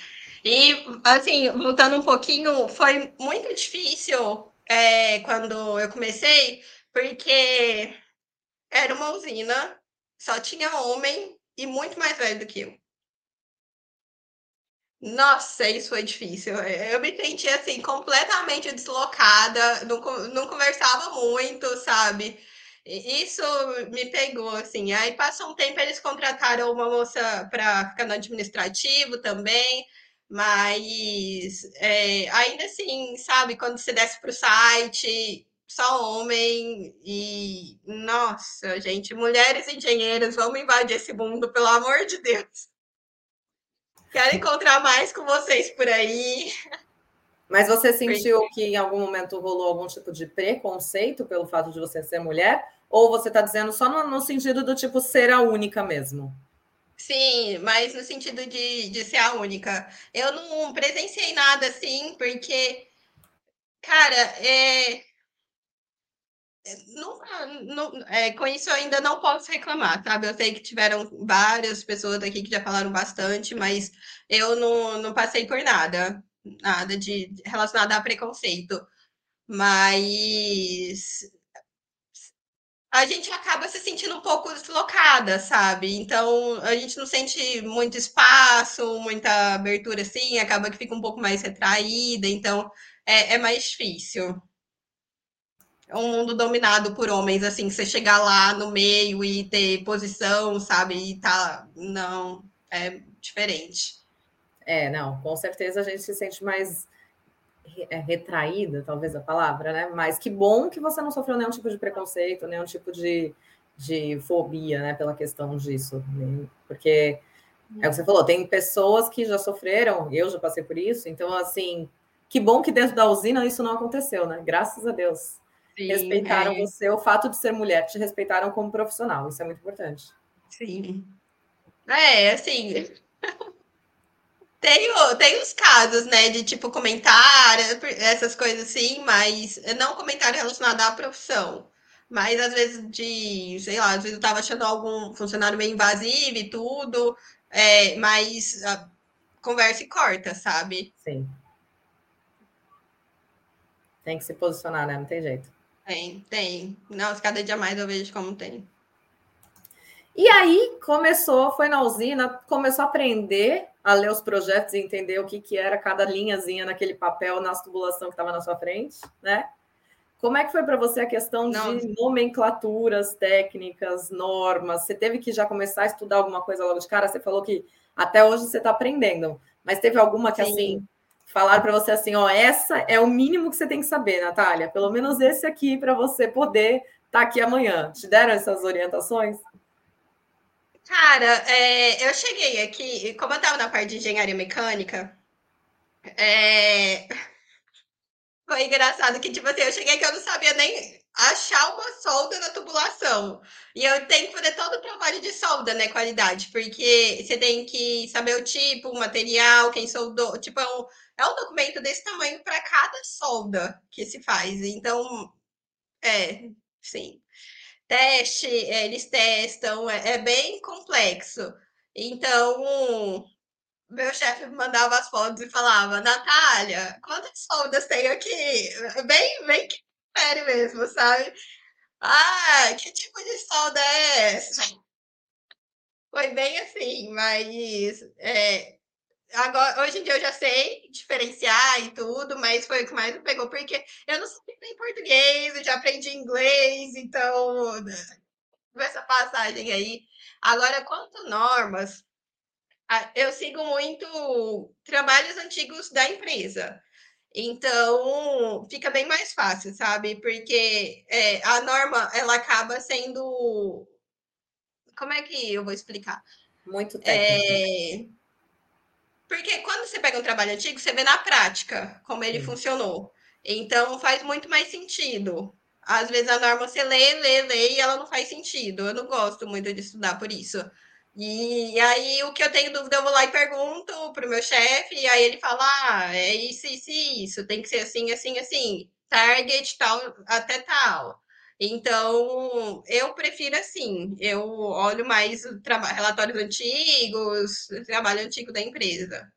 B: E, assim, voltando um pouquinho, foi muito difícil é, quando eu comecei, porque era uma usina, só tinha homem e muito mais velho do que eu. Nossa, isso foi difícil. Eu me senti assim, completamente deslocada, não, não conversava muito, sabe? Isso me pegou, assim. Aí passou um tempo, eles contrataram uma moça para ficar no administrativo também, mas é, ainda assim, sabe, quando você desce para o site, só homem e nossa, gente, mulheres engenheiras, vamos invadir esse mundo, pelo amor de Deus. Quero encontrar mais com vocês por aí.
A: Mas você sentiu que em algum momento rolou algum tipo de preconceito pelo fato de você ser mulher? Ou você está dizendo só no, no, sentido do tipo ser a única mesmo?
B: Sim, mas no sentido de, de ser a única. Eu não presenciei nada assim, porque, cara, é, não, não, é, com isso eu ainda não posso reclamar, sabe? Eu sei que tiveram várias pessoas aqui que já falaram bastante, mas eu não, não passei por nada, nada de relacionado a preconceito. Mas a gente acaba se sentindo um pouco deslocada, sabe? Então a gente não sente muito espaço, muita abertura assim, acaba que fica um pouco mais retraída, então é, é mais difícil é um mundo dominado por homens, assim, você chegar lá no meio e ter posição, sabe? E tá. Não, é diferente.
A: É, não, com certeza a gente se sente mais retraída, talvez a palavra, né? Mas que bom que você não sofreu nenhum tipo de preconceito, nenhum tipo de, de fobia, né, pela questão disso. Né? Porque é o que você falou, tem pessoas que já sofreram, eu já passei por isso, então, assim, que bom que dentro da usina isso não aconteceu, né? Graças a Deus. Sim, respeitaram é. você, o fato de ser mulher, te respeitaram como profissional, isso é muito importante.
B: Sim. É, assim. Tem, tem os casos, né, de tipo comentário, essas coisas assim, mas não comentário relacionado à profissão. Mas às vezes de, sei lá, às vezes eu tava achando algum funcionário meio invasivo e tudo, é, mas a conversa e corta, sabe?
A: Sim. Tem que se posicionar, né? Não tem jeito.
B: Tem, tem. Nossa, cada dia mais eu vejo como tem.
A: E aí começou, foi na usina, começou a aprender a ler os projetos e entender o que, que era cada linhazinha naquele papel, na tubulação que estava na sua frente, né? Como é que foi para você a questão Não. de nomenclaturas, técnicas, normas? Você teve que já começar a estudar alguma coisa logo de cara? Você falou que até hoje você está aprendendo, mas teve alguma que Sim. assim falaram para você assim, ó, essa é o mínimo que você tem que saber, Natália. Pelo menos esse aqui para você poder estar tá aqui amanhã. Te deram essas orientações?
B: Cara, é, eu cheguei aqui, como eu estava na parte de engenharia mecânica, é, foi engraçado que, tipo assim, eu cheguei que eu não sabia nem achar uma solda na tubulação. E eu tenho que fazer todo o trabalho de solda, né? Qualidade, porque você tem que saber o tipo, o material, quem soldou. Tipo, é um, é um documento desse tamanho para cada solda que se faz. Então, é, sim. Teste, é, eles testam, é, é bem complexo. Então, meu chefe mandava as fotos e falava, Natália, quantas soldas tem aqui? Bem, bem sério mesmo, sabe? Ah, que tipo de solda é essa? Foi bem assim, mas é, agora, hoje em dia eu já sei diferenciar e tudo, mas foi o que mais me pegou, porque eu não sabia nem português, eu já aprendi inglês, então essa passagem aí. Agora, quanto normas, eu sigo muito trabalhos antigos da empresa. Então, fica bem mais fácil, sabe? Porque é, a norma, ela acaba sendo. Como é que eu vou explicar?
A: Muito técnico.
B: É... Porque quando você pega um trabalho antigo, você vê na prática como ele Sim. funcionou. Então, faz muito mais sentido. Às vezes a norma você lê, lê, lê e ela não faz sentido. Eu não gosto muito de estudar por isso. E, aí, o que eu tenho dúvida, eu vou lá e pergunto pro meu chefe, e aí ele fala: ah, é isso, isso, isso, tem que ser assim, assim, assim, target tal, até tal. Então, eu prefiro assim, eu olho mais relatórios antigos, trabalho antigo da empresa.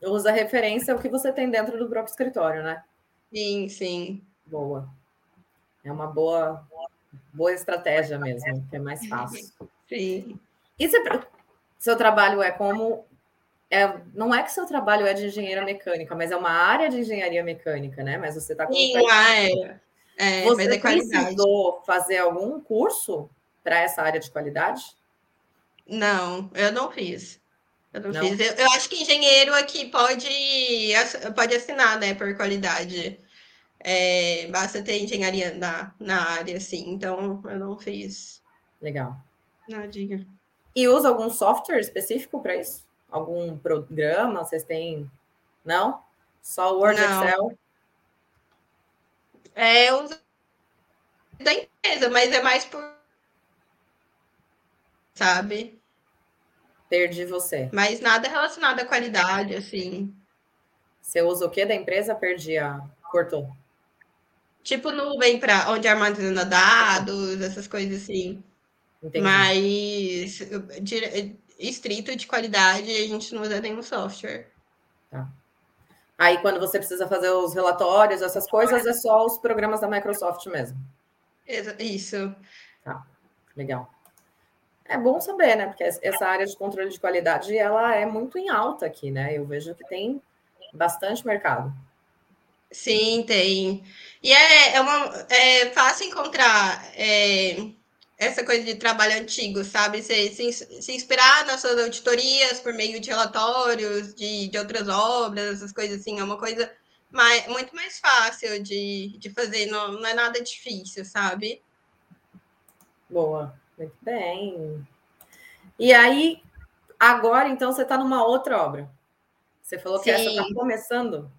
A: Usa referência ao que você tem dentro do próprio escritório, né?
B: Sim, sim.
A: Boa. É uma boa, boa estratégia mesmo, que é mais fácil.
B: Sim.
A: E você, seu trabalho é como. É, não é que seu trabalho é de engenheira mecânica, mas é uma área de engenharia mecânica, né? Mas você está com.
B: Sim, uma área. É,
A: você é precisou fazer algum curso para essa área de qualidade?
B: Não, eu não fiz. Eu não, não. fiz. Eu, eu, acho que engenheiro aqui pode, pode assinar, né, por qualidade. É, basta ter engenharia na, na área, assim. Então, eu não fiz.
A: Legal.
B: Nadinha.
A: E usa algum software específico para isso? Algum programa? Vocês têm? Não? Só Word, Não. Excel?
B: É, eu uso da empresa, mas é mais por. Sabe?
A: Perdi você.
B: Mas nada relacionado à qualidade, assim.
A: Você usa o que da empresa? Perdi a. Cortou.
B: Tipo nuvem para onde armazena dados, essas coisas assim. Entendi. Mas estrito de qualidade, a gente não usa nenhum software.
A: Tá. Aí, quando você precisa fazer os relatórios, essas coisas, é só os programas da Microsoft mesmo.
B: Isso.
A: Tá, legal. É bom saber, né? Porque essa área de controle de qualidade, ela é muito em alta aqui, né? Eu vejo que tem bastante mercado.
B: Sim, tem. E é, é, uma, é fácil encontrar é, essa coisa de trabalho antigo, sabe? Se, se, se, inspirar nas suas auditorias por meio de relatórios de, de outras obras, essas coisas assim, é uma coisa mais, muito mais fácil de, de fazer, não, não é nada difícil, sabe?
A: Boa, muito bem. E aí, agora então você está numa outra obra. Você falou que Sim. essa está começando?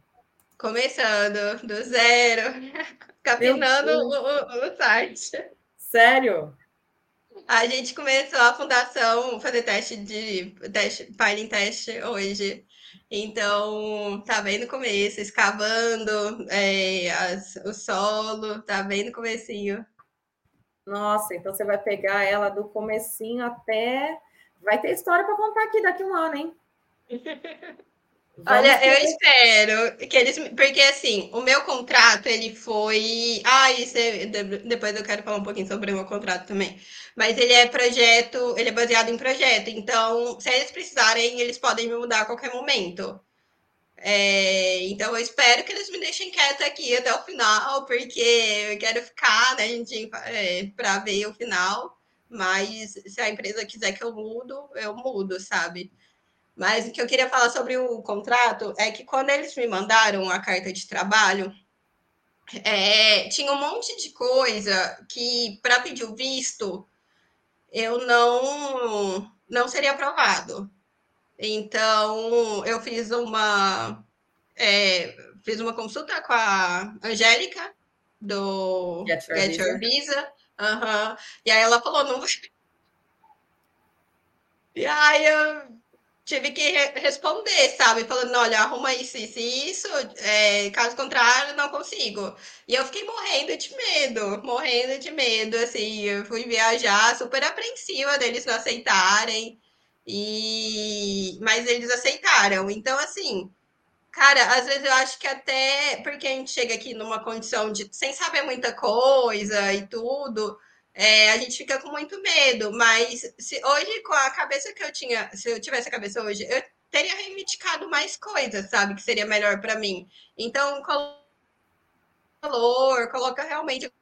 B: Começando, do zero, capinando o, o, o site.
A: Sério?
B: A gente começou a fundação fazer teste de teste, piling teste hoje. Então, tá bem no começo, escavando é, as, o solo, tá bem no comecinho.
A: Nossa, então você vai pegar ela do comecinho até. Vai ter história para contar aqui daqui um ano, hein?
B: Vamos Olha, eu espero que eles. Porque assim, o meu contrato ele foi. Ah, isso é... depois eu quero falar um pouquinho sobre o meu contrato também. Mas ele é projeto, ele é baseado em projeto. Então, se eles precisarem, eles podem me mudar a qualquer momento. É... então, eu espero que eles me deixem quieta aqui até o final, porque eu quero ficar, né, gente, é, para ver o final. Mas se a empresa quiser que eu mudo, eu mudo, sabe? Mas o que eu queria falar sobre o contrato é que quando eles me mandaram a carta de trabalho, é, tinha um monte de coisa que, para pedir o visto, eu não, não seria aprovado. Então, eu fiz uma, é, fiz uma consulta com a Angélica, do Get Your, Get Visa. Your Visa. Uhum. E aí ela falou, não vai. E aí eu tive que re responder, sabe? Falando, olha, arruma isso, isso e isso, é, caso contrário, não consigo. E eu fiquei morrendo de medo, morrendo de medo, assim, eu fui viajar super apreensiva deles não aceitarem, e... mas eles aceitaram. Então, assim, cara, às vezes eu acho que até porque a gente chega aqui numa condição de sem saber muita coisa e tudo, é, a gente fica com muito medo, mas se hoje, com a cabeça que eu tinha, se eu tivesse a cabeça hoje, eu teria reivindicado mais coisas, sabe? Que seria melhor para mim. Então, valor, coloca realmente.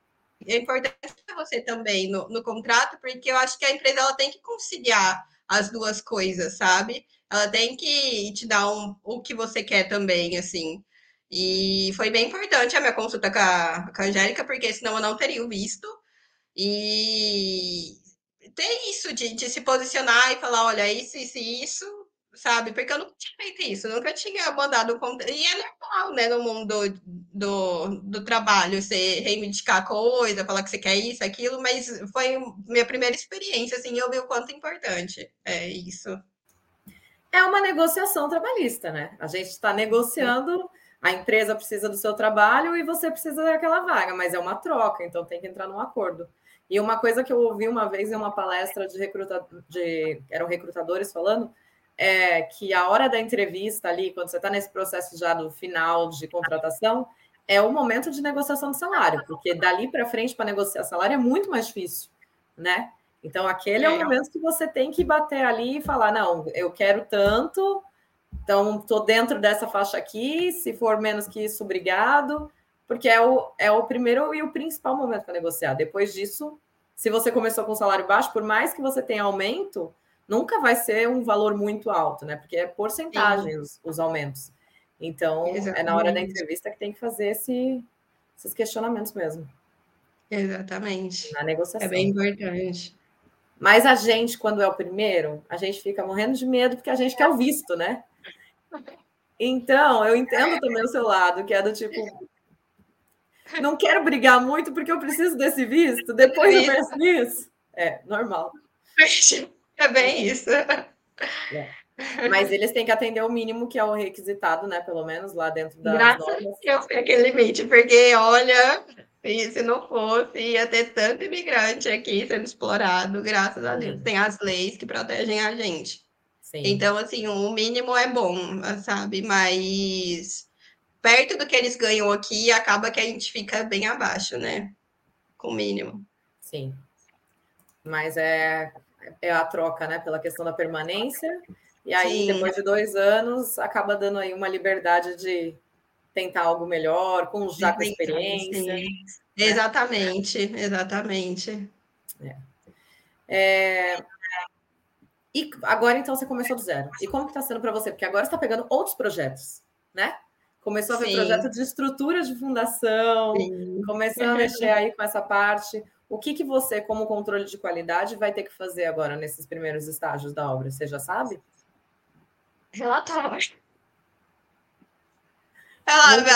B: É importante você também no, no contrato, porque eu acho que a empresa ela tem que conciliar as duas coisas, sabe? Ela tem que te dar um, o que você quer também, assim. E foi bem importante a minha consulta com a, com a Angélica, porque senão eu não teria visto. E tem isso de, de se posicionar e falar, olha, isso, isso e isso, sabe? Porque eu nunca tinha feito isso, nunca tinha mandado um E é normal, né, no mundo do, do trabalho, você reivindicar coisa, falar que você quer isso, aquilo, mas foi minha primeira experiência, assim, eu vi o quanto importante é isso.
A: É uma negociação trabalhista, né? A gente está negociando, a empresa precisa do seu trabalho e você precisa daquela vaga, mas é uma troca, então tem que entrar num acordo. E uma coisa que eu ouvi uma vez em uma palestra de recrutador, de eram recrutadores falando, é que a hora da entrevista ali, quando você está nesse processo já do final de contratação, é o momento de negociação de salário, porque dali para frente para negociar salário é muito mais difícil, né? Então aquele é o é. momento que você tem que bater ali e falar, não, eu quero tanto, então estou dentro dessa faixa aqui, se for menos que isso, obrigado porque é o, é o primeiro e o principal momento para negociar. Depois disso, se você começou com salário baixo, por mais que você tenha aumento, nunca vai ser um valor muito alto, né? Porque é porcentagem os, os, aumentos. Então, Exatamente. é na hora da entrevista que tem que fazer esse, esses questionamentos mesmo.
B: Exatamente.
A: Na negociação.
B: É bem importante.
A: Mas a gente, quando é o primeiro, a gente fica morrendo de medo porque a gente quer o visto, né? Então, eu entendo também o seu lado, que é do tipo, não quero brigar muito porque eu preciso desse visto. Depois eu penso nisso. É, normal.
B: É bem isso. É.
A: Mas eles têm que atender o mínimo que é o requisitado, né? Pelo menos lá dentro da.
B: Graças normas. a Deus aquele limite, porque olha, se não fosse, ia ter tanto imigrante aqui sendo explorado, graças a Deus. Tem as leis que protegem a gente. Sim. Então, assim, o mínimo é bom, sabe? Mas perto do que eles ganham aqui, acaba que a gente fica bem abaixo, né? Com o mínimo.
A: Sim. Mas é, é a troca, né? Pela questão da permanência. E aí, Sim. depois de dois anos, acaba dando aí uma liberdade de tentar algo melhor, com já com experiência. Né?
B: Exatamente, exatamente.
A: É. É... E agora, então, você começou do zero. E como que está sendo para você? Porque agora você está pegando outros projetos, né? Começou a ver Sim. projeto de estrutura de fundação, Sim. começou a mexer aí com essa parte. O que, que você, como controle de qualidade, vai ter que fazer agora nesses primeiros estágios da obra? Você já sabe?
B: Relatório.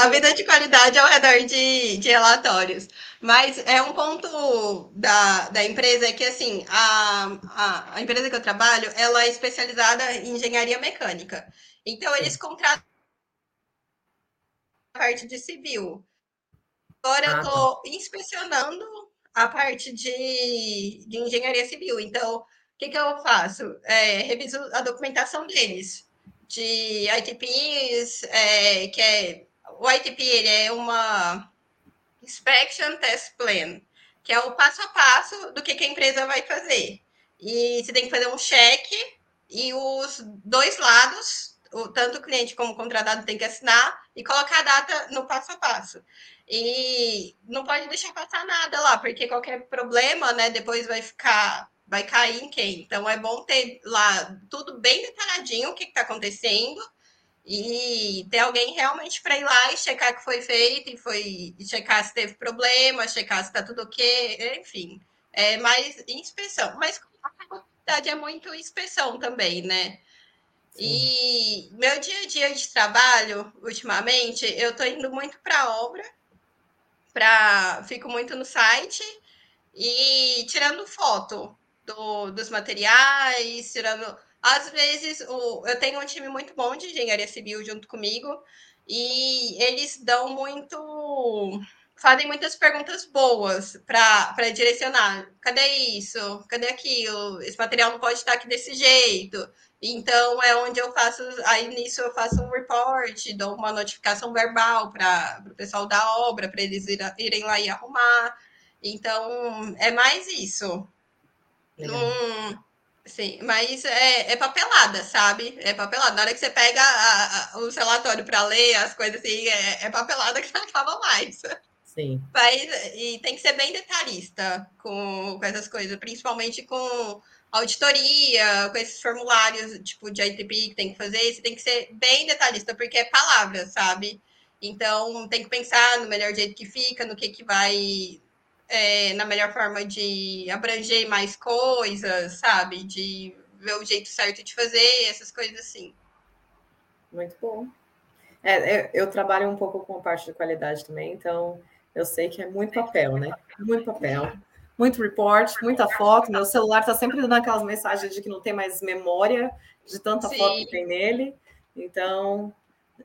B: A vida de qualidade ao redor de, de relatórios. Mas é um ponto da, da empresa é que, assim, a, a, a empresa que eu trabalho, ela é especializada em engenharia mecânica. Então, eles contratam parte de civil. Agora ah, eu estou tá. inspecionando a parte de, de engenharia civil. Então, o que, que eu faço? É, reviso a documentação deles, de ITPs, é, que é. O ITP ele é uma Inspection Test Plan, que é o passo a passo do que, que a empresa vai fazer. E você tem que fazer um cheque e os dois lados, tanto o cliente como o contratado tem que assinar e colocar a data no passo a passo. E não pode deixar passar nada lá, porque qualquer problema, né, depois vai ficar, vai cair em quem? Então é bom ter lá tudo bem detalhadinho o que está acontecendo e ter alguém realmente para ir lá e checar que foi feito e foi e checar se teve problema, checar se está tudo ok, enfim. É mais inspeção. Mas a faculdade é muito inspeção também, né? E meu dia a dia de trabalho, ultimamente, eu estou indo muito para obra para fico muito no site e tirando foto do, dos materiais, tirando. Às vezes o, eu tenho um time muito bom de engenharia civil junto comigo e eles dão muito. Fazem muitas perguntas boas para direcionar. Cadê isso? Cadê aquilo? Esse material não pode estar aqui desse jeito. Então é onde eu faço, aí nisso eu faço um report, dou uma notificação verbal para o pessoal da obra, para eles irem lá e arrumar. Então é mais isso. Hum, sim, mas é, é, papelada, sabe? É papelada. Na hora que você pega a, a, o relatório para ler, as coisas assim, é, é papelada que não acaba mais.
A: Sim.
B: Mas, e tem que ser bem detalhista com, com essas coisas, principalmente com auditoria, com esses formulários tipo de ITP que tem que fazer, você tem que ser bem detalhista, porque é palavra, sabe? Então tem que pensar no melhor jeito que fica, no que, que vai é, na melhor forma de abranger mais coisas, sabe? De ver o jeito certo de fazer, essas coisas assim.
A: Muito bom. É, eu trabalho um pouco com parte de qualidade também, então eu sei que é muito papel, né? Muito papel muito report, muita foto. Meu celular está sempre dando aquelas mensagens de que não tem mais memória de tanta Sim. foto que tem nele. Então,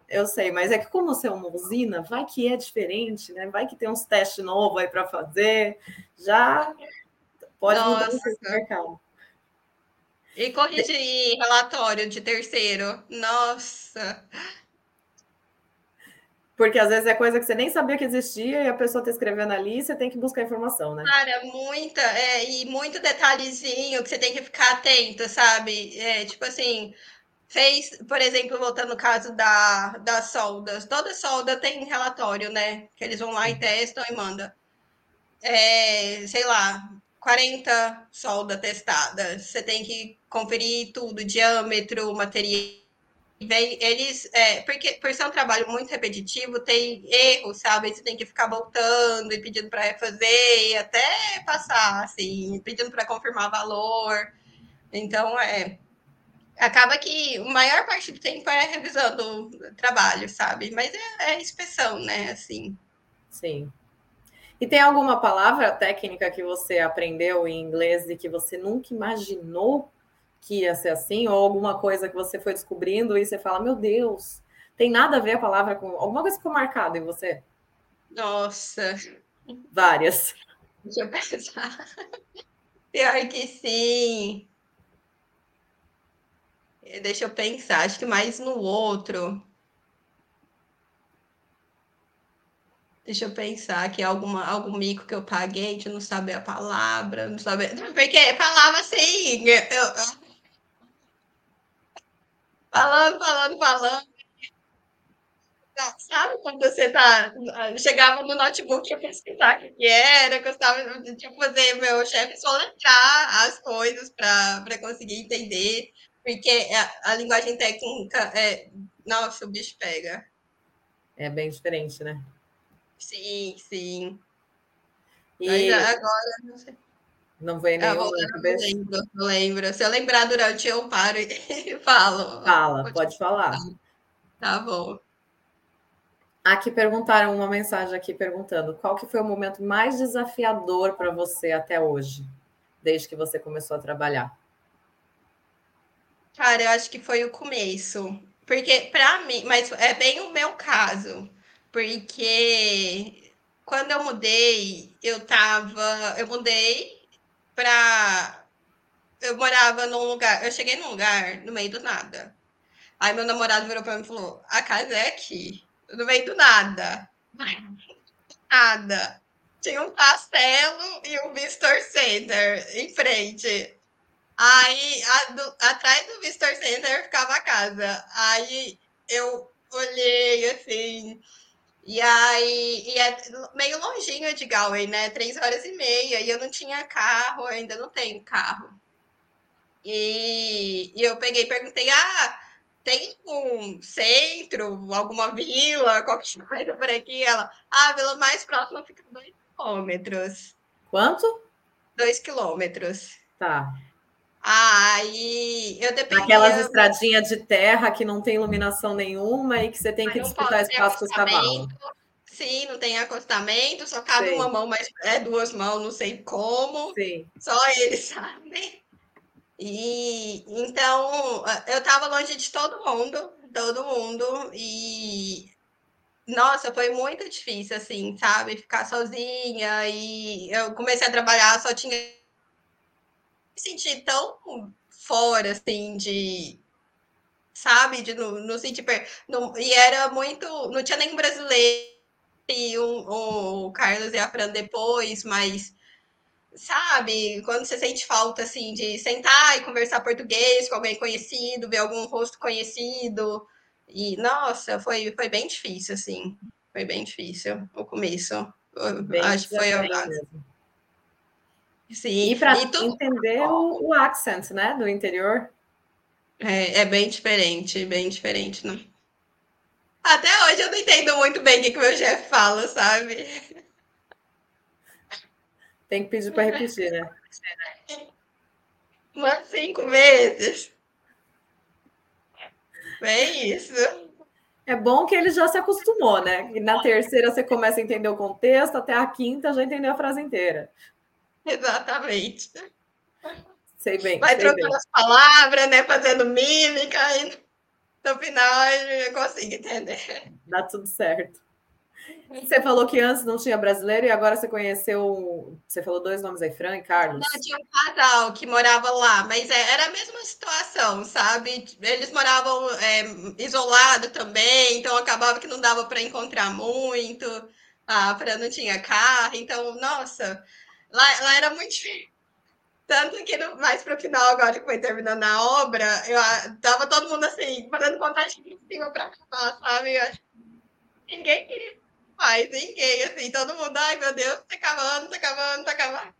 A: eu sei, mas é que como você é uma usina, vai que é diferente, né? Vai que tem uns testes novos aí para fazer. Já pode Nossa. mudar o mercado.
B: E corrigir relatório de terceiro. Nossa.
A: Porque às vezes é coisa que você nem sabia que existia e a pessoa está escrevendo ali você tem que buscar informação, né?
B: Cara, muita, é, e muito detalhezinho que você tem que ficar atento, sabe? É, tipo assim, fez, por exemplo, voltando no caso da, das soldas, toda solda tem relatório, né? Que eles vão lá e testam e mandam. É, sei lá, 40 solda testada. Você tem que conferir tudo, diâmetro, material vem, eles, é, porque por ser um trabalho muito repetitivo, tem erros, sabe? Você tem que ficar voltando e pedindo para refazer e até passar, assim, pedindo para confirmar valor. Então, é, acaba que a maior parte do tempo é revisando o trabalho, sabe? Mas é, é inspeção, né? Assim.
A: Sim. E tem alguma palavra técnica que você aprendeu em inglês e que você nunca imaginou que ia ser assim, ou alguma coisa que você foi descobrindo e você fala, meu Deus, tem nada a ver a palavra com. Alguma coisa ficou marcada em você?
B: Nossa.
A: Várias.
B: Deixa eu pensar. Pior que sim. Deixa eu pensar, acho que mais no outro. Deixa eu pensar aqui, alguma, algum mico que eu paguei de não saber a palavra, não saber. Porque falava assim, eu, falando, falando, falando. Sabe quando você tá. Chegava no notebook para pesquisar o que era, gostava de fazer meu chefe soletrar as coisas para conseguir entender, porque a, a, linguagem técnica é. Nossa, o bicho pega.
A: É bem diferente, né?
B: Sim, sim. E Mas agora, não sei.
A: Não vem nenhum
B: ah, cabeça? Eu lembro, eu lembro. Se eu lembrar durante, eu paro e falo.
A: Fala, pode, pode falar.
B: Tá bom.
A: Aqui perguntaram uma mensagem aqui perguntando qual que foi o momento mais desafiador para você até hoje, desde que você começou a trabalhar?
B: Cara, eu acho que foi o começo, Porque para mim, mas é bem o meu caso, porque quando eu mudei, eu tava, eu mudei para eu morava num lugar, eu cheguei num lugar no meio do nada. Aí meu namorado virou para mim e falou: "A casa é aqui, no meio do nada". Nada. Tinha um castelo e um Visitor Center em frente. Aí, a, do, atrás do Visitor Center ficava a casa. Aí eu olhei assim. E aí, e é meio longinho de Galway, né? Três horas e meia. E eu não tinha carro, ainda não tenho carro. E, e eu peguei e perguntei: ah, tem um centro, alguma vila, qualquer coisa por aqui? Ela, ah, a vila mais próxima fica dois quilômetros.
A: Quanto?
B: Dois quilômetros.
A: Tá.
B: Aí eu dependia.
A: Aquelas estradinhas de terra que não tem iluminação nenhuma e que você tem que disputar espaço com os cavalos.
B: Sim, não tem acostamento, só cabe Sim. uma mão, mas é duas mãos, não sei como.
A: Sim.
B: Só eles sabem. E então eu tava longe de todo mundo, todo mundo, e nossa, foi muito difícil, assim, sabe? Ficar sozinha. E eu comecei a trabalhar, só tinha. Me senti tão fora, assim, de. Sabe? De não, não sentir. Não, e era muito. Não tinha nem brasileiro. E um, o Carlos e a Fran depois, mas. Sabe? Quando você sente falta, assim, de sentar e conversar português com alguém conhecido, ver algum rosto conhecido e, nossa, foi, foi bem difícil, assim. Foi bem difícil o começo. Bem Acho que foi a
A: Sim. E para entender o, o accent, né, do interior.
B: É, é bem diferente, bem diferente, não? Até hoje eu não entendo muito bem o que, que o meu chefe fala, sabe?
A: Tem que pedir para repetir, né?
B: Umas cinco vezes. É isso.
A: É bom que ele já se acostumou, né? E na terceira você começa a entender o contexto, até a quinta já entendeu a frase inteira.
B: Exatamente.
A: Sei bem.
B: Vai
A: sei
B: trocando
A: bem.
B: as palavras, né? Fazendo mímica, e no final eu consigo entender.
A: Dá tudo certo. Você falou que antes não tinha brasileiro e agora você conheceu. Você falou dois nomes aí, Fran e Carlos.
B: Não, tinha um casal que morava lá, mas é, era a mesma situação, sabe? Eles moravam é, isolados também, então acabava que não dava para encontrar muito. A Fran não tinha carro, então, nossa, lá, lá era muito difícil. Tanto que no, mais para o final, agora que foi terminando a obra, eu tava todo mundo assim, fazendo contagem de cima para acabar, sabe? Ninguém queria mais ninguém, assim, todo mundo, ai meu Deus, tá acabando, tá acabando, tá acabando.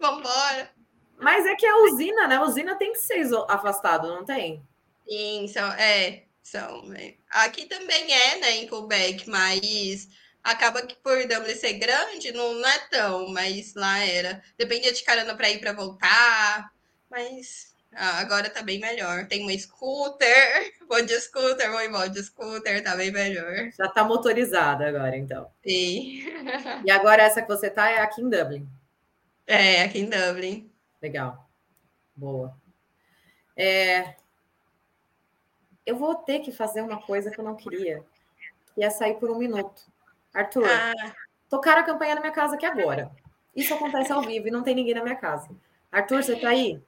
B: Vambora.
A: Mas é que a usina, né? A usina tem que ser afastado, não tem?
B: Sim, são, é, são. É. Aqui também é, né, em Quebec, mas acaba que por Dublin ser grande, não, não é tão, mas lá era. Dependia de carona para ir para voltar, mas ah, agora tá bem melhor. Tem uma scooter, vou de scooter, vou embora de scooter, tá bem melhor.
A: Já tá motorizada agora, então.
B: Sim.
A: E agora essa que você tá é aqui em Dublin.
B: É, aqui em Dublin.
A: Legal. Boa. É... Eu vou ter que fazer uma coisa que eu não queria, que é sair por um minuto. Arthur, ah. tocaram a campanha na minha casa aqui agora. Isso acontece ao vivo e não tem ninguém na minha casa. Arthur, você tá aí?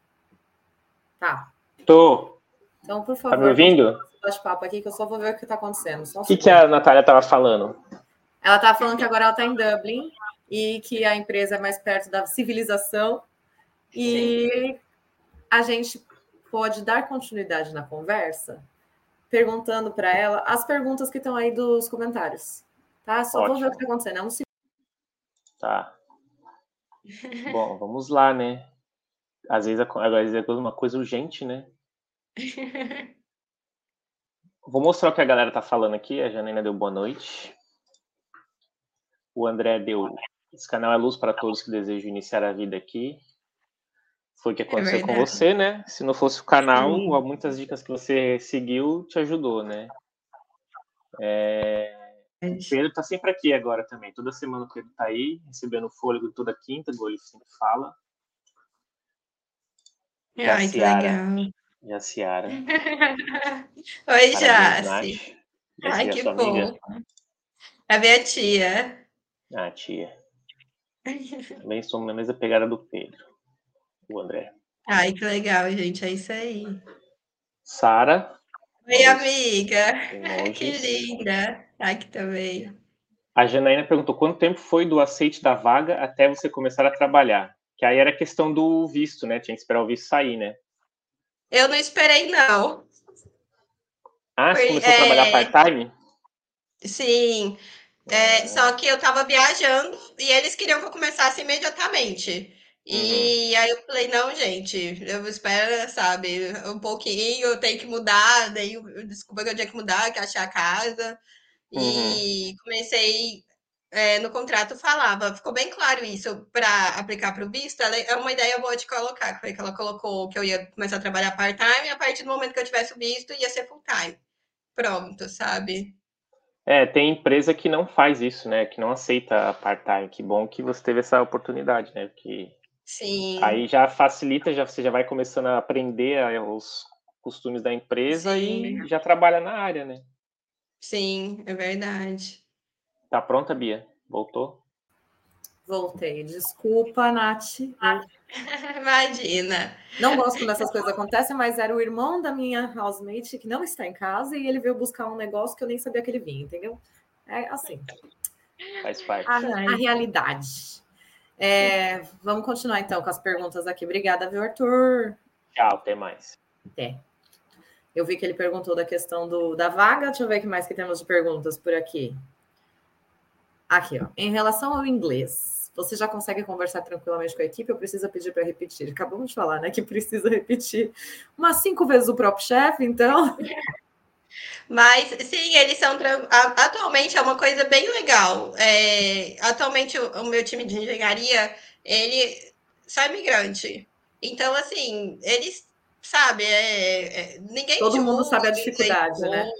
A: Tá.
C: Tô.
A: Então, por favor.
C: Tá me ouvindo?
A: Bate-papo aqui que eu só vou ver o que está acontecendo.
C: O que, que a Natália estava falando?
A: Ela estava falando que agora ela está em Dublin e que a empresa é mais perto da civilização. E Sim. a gente pode dar continuidade na conversa perguntando para ela as perguntas que estão aí dos comentários. Tá? Só Ótimo. vou ver o que está acontecendo. É um
C: Tá. Bom, vamos lá, né? Às vezes, às vezes é uma coisa urgente, né? Vou mostrar o que a galera tá falando aqui. A Janaina deu boa noite. O André deu. Esse canal é luz para todos que desejam iniciar a vida aqui. Foi o que é aconteceu é com você, né? Se não fosse o canal, muitas dicas que você seguiu te ajudou, né? É... O Pedro tá sempre aqui agora também. Toda semana o Pedro tá aí, recebendo fôlego toda quinta, igual ele sempre fala.
B: Ai, que legal.
C: Jaciara.
B: Oi, Jaci. Ai, que bom. Amiga. A minha tia.
C: Ah, tia. Também somos na mesma pegada do Pedro, o André.
B: Ai, que legal, gente. É isso aí.
C: Sara.
B: Oi, amiga. Que linda. Aqui também.
C: A Janaína perguntou quanto tempo foi do aceite da vaga até você começar a trabalhar? Que aí era questão do visto, né? Tinha que esperar o visto sair, né?
B: Eu não esperei, não.
C: Ah, você começou é... a trabalhar part-time?
B: Sim. É, só que eu estava viajando e eles queriam que eu começasse imediatamente. E uhum. aí eu falei, não, gente, eu espero, sabe, um pouquinho, eu tenho que mudar, daí desculpa que eu tinha que mudar, que achei a casa. Uhum. E comecei é, no contrato falava, ficou bem claro isso para aplicar para o visto. Ela, é uma ideia boa de colocar, que foi que ela colocou que eu ia começar a trabalhar part-time e a partir do momento que eu tivesse o visto ia ser full-time. Pronto, sabe?
C: É, tem empresa que não faz isso, né? Que não aceita part-time. Que bom que você teve essa oportunidade, né? Porque
B: Sim.
C: aí já facilita, já você já vai começando a aprender os costumes da empresa Sim. e já trabalha na área, né?
B: Sim, é verdade.
C: Tá pronta, Bia? Voltou?
A: Voltei. Desculpa, Nath.
B: Imagina.
A: Não gosto quando essas coisas acontecem, mas era o irmão da minha housemate que não está em casa e ele veio buscar um negócio que eu nem sabia que ele vinha, entendeu? É assim.
C: Faz parte.
A: A, a realidade. É, vamos continuar então com as perguntas aqui. Obrigada, viu, Arthur?
C: Tchau, até mais.
A: Até. Eu vi que ele perguntou da questão do, da vaga. Deixa eu ver o que mais que temos de perguntas por aqui. Aqui, ó. Em relação ao inglês, você já consegue conversar tranquilamente com a equipe ou precisa pedir para repetir? Acabamos de falar, né? Que precisa repetir umas cinco vezes o próprio chefe, então.
B: Mas sim, eles são atualmente é uma coisa bem legal. É, atualmente o, o, meu time de engenharia ele só é migrante. Então assim eles sabe é, é ninguém
A: todo mundo sabe a dificuldade, né?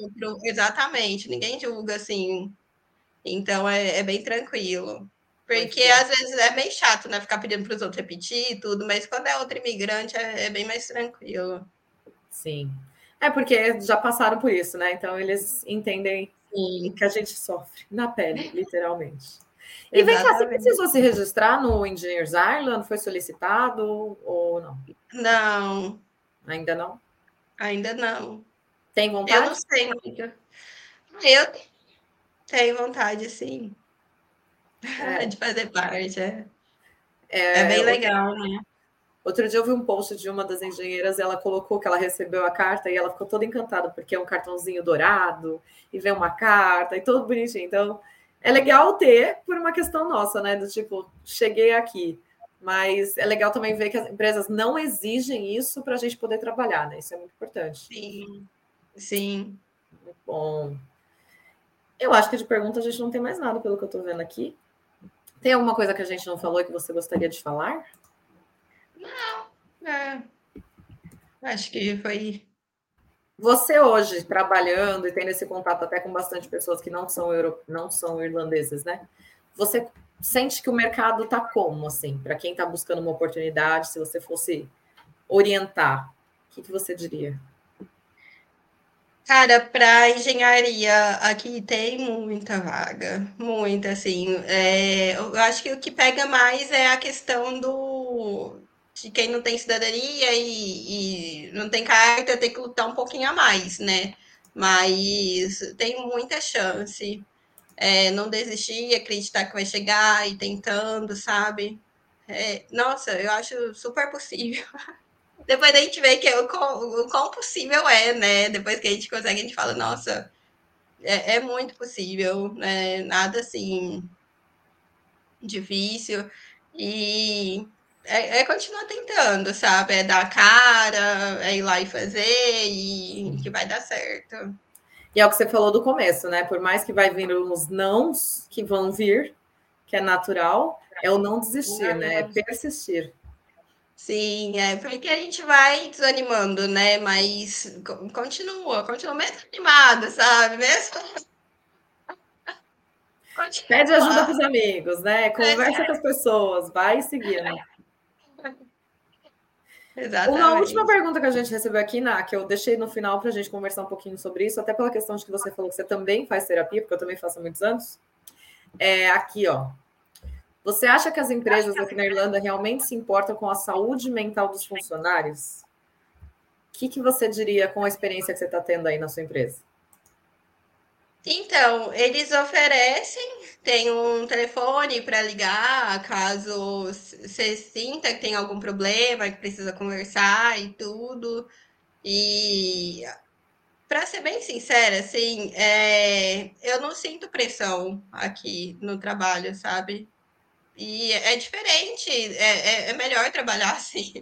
B: Exatamente, ninguém julga assim então é, é bem tranquilo. Porque às vezes é bem chato, né? Ficar pedindo para os outros repetir e tudo, mas quando é outro imigrante é, é, bem mais tranquilo.
A: Sim. É porque já passaram por isso, né? Então eles entendem Sim. que a gente sofre na pele, literalmente. E vem cá, você precisou se registrar no Engineers Island? Foi solicitado ou não?
B: Não.
A: Ainda não?
B: Ainda não.
A: Tem vontade?
B: Eu não sei, amiga. Eu tenho vontade, sim. É. de fazer parte. É, é, é bem legal, né?
A: Outro dia eu vi um post de uma das engenheiras, ela colocou que ela recebeu a carta e ela ficou toda encantada, porque é um cartãozinho dourado, e vem uma carta, e tudo bonitinho. Então, é legal ter por uma questão nossa, né? Do tipo, cheguei aqui. Mas é legal também ver que as empresas não exigem isso para a gente poder trabalhar, né? Isso é muito importante.
B: Sim, sim.
A: Muito bom. Eu acho que de pergunta a gente não tem mais nada, pelo que eu estou vendo aqui. Tem alguma coisa que a gente não falou que você gostaria de falar?
B: Não. É. Acho que foi.
A: Você hoje, trabalhando e tendo esse contato até com bastante pessoas que não são, euro... não são irlandeses, né? Você sente que o mercado está como, assim, para quem está buscando uma oportunidade, se você fosse orientar, o que, que você diria?
B: Cara, para engenharia aqui tem muita vaga, muita, assim. É, eu acho que o que pega mais é a questão do de quem não tem cidadania e, e não tem carta tem que lutar um pouquinho a mais, né? Mas tem muita chance. É, não desistir, acreditar que vai chegar e tentando, sabe? É, nossa, eu acho super possível. depois a gente vê que é o, o, o quão possível é, né? Depois que a gente consegue, a gente fala, nossa, é, é muito possível, né? Nada assim difícil. E é, é, continuar tentando, sabe? É dar cara, é ir lá e fazer e que vai dar certo.
A: E é o que você falou do começo, né? Por mais que vai vir uns nãos que vão vir, que é natural, é o não desistir, né? É persistir.
B: Sim, é porque a gente vai desanimando, né? Mas continua, continua mesmo animado, sabe? Mesmo.
A: Continua. Pede ajuda para os amigos, né? Conversa é. com as pessoas, vai seguindo.
B: Exatamente.
A: Uma última pergunta que a gente recebeu aqui, na que eu deixei no final para a gente conversar um pouquinho sobre isso, até pela questão de que você falou que você também faz terapia, porque eu também faço há muitos anos. É aqui, ó. Você acha que as empresas aqui na Irlanda realmente se importam com a saúde mental dos funcionários? O que, que você diria com a experiência que você está tendo aí na sua empresa?
B: Então, eles oferecem, tem um telefone para ligar caso você sinta que tem algum problema, que precisa conversar e tudo. E para ser bem sincera, assim, é, eu não sinto pressão aqui no trabalho, sabe? E é diferente, é, é, é melhor trabalhar assim,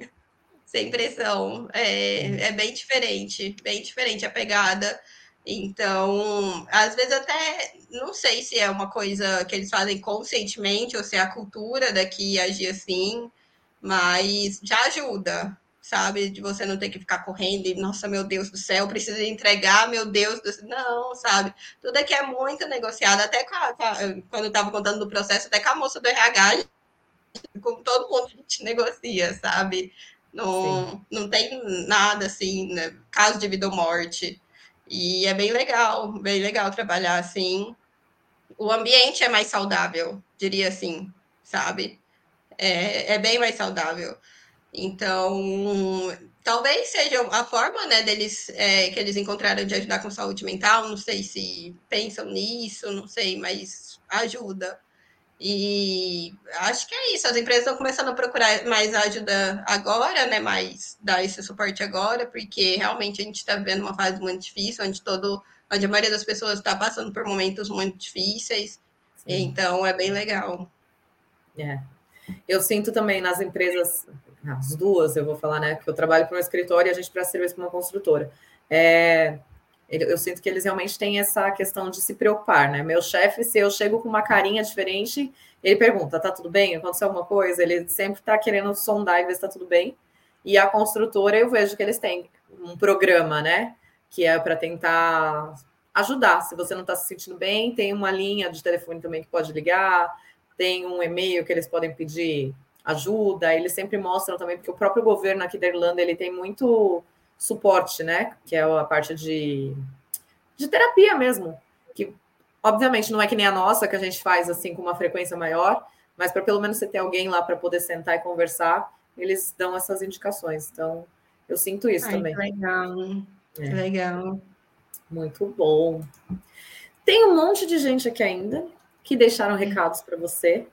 B: sem pressão. É, é bem diferente, bem diferente a pegada. Então, às vezes até não sei se é uma coisa que eles fazem conscientemente ou se é a cultura daqui agir assim, mas já ajuda, sabe? De você não ter que ficar correndo e, nossa, meu Deus do céu, preciso entregar, meu Deus do céu. Não, sabe? Tudo aqui é muito negociado, até com a, com a, quando eu estava contando do processo, até com a moça do RH, com todo mundo a gente negocia, sabe? Não, não tem nada assim, né? caso de vida ou morte. E é bem legal, bem legal trabalhar assim. O ambiente é mais saudável, diria assim, sabe? É, é bem mais saudável. Então, talvez seja a forma né, deles é, que eles encontraram de ajudar com saúde mental. Não sei se pensam nisso, não sei, mas ajuda. E acho que é isso. As empresas estão começando a procurar mais ajuda agora, né? Mais dar esse suporte agora, porque realmente a gente está vivendo uma fase muito difícil, onde todo, onde a maioria das pessoas está passando por momentos muito difíceis. Sim. Então é bem legal.
A: É. Eu sinto também nas empresas, as duas, eu vou falar, né? Que eu trabalho para um escritório e a gente presta serviço para uma construtora. É, eu sinto que eles realmente têm essa questão de se preocupar, né? Meu chefe, se eu chego com uma carinha diferente, ele pergunta: tá tudo bem? Aconteceu alguma coisa? Ele sempre tá querendo sondar e ver se tá tudo bem. E a construtora, eu vejo que eles têm um programa, né? Que é para tentar ajudar. Se você não está se sentindo bem, tem uma linha de telefone também que pode ligar, tem um e-mail que eles podem pedir ajuda. Eles sempre mostram também, porque o próprio governo aqui da Irlanda ele tem muito suporte, né? Que é a parte de, de terapia mesmo. Que, obviamente, não é que nem a nossa, que a gente faz assim com uma frequência maior, mas para pelo menos você ter alguém lá para poder sentar e conversar, eles dão essas indicações. Então, eu sinto isso Ai, também.
B: Legal. É. Legal.
A: Muito bom. Tem um monte de gente aqui ainda que deixaram recados para você.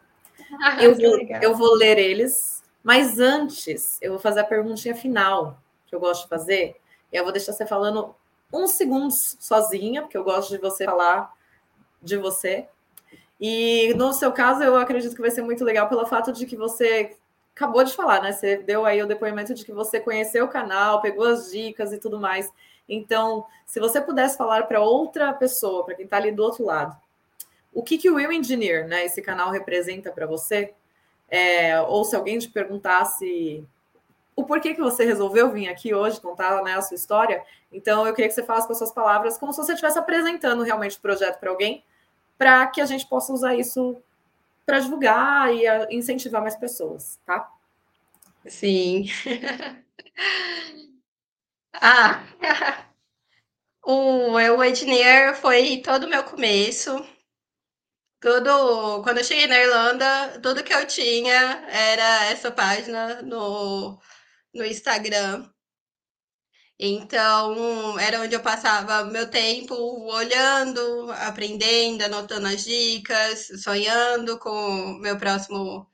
A: Ah, eu, vou, eu vou ler eles, mas antes eu vou fazer a perguntinha final que eu gosto de fazer. E eu vou deixar você falando uns segundos sozinha, porque eu gosto de você falar de você. E no seu caso, eu acredito que vai ser muito legal pelo fato de que você acabou de falar, né? Você deu aí o depoimento de que você conheceu o canal, pegou as dicas e tudo mais. Então, se você pudesse falar para outra pessoa, para quem está ali do outro lado, o que, que o Will Engineer, né, esse canal representa para você, é, ou se alguém te perguntasse o porquê que você resolveu vir aqui hoje contar né, a sua história. Então, eu queria que você falasse com as suas palavras como se você estivesse apresentando realmente o projeto para alguém, para que a gente possa usar isso para divulgar e incentivar mais pessoas, tá?
B: Sim. ah, o Eu Engineer foi todo o meu começo. Tudo, quando eu cheguei na Irlanda, tudo que eu tinha era essa página no no Instagram. Então, era onde eu passava meu tempo olhando, aprendendo, anotando as dicas, sonhando com meu próximo,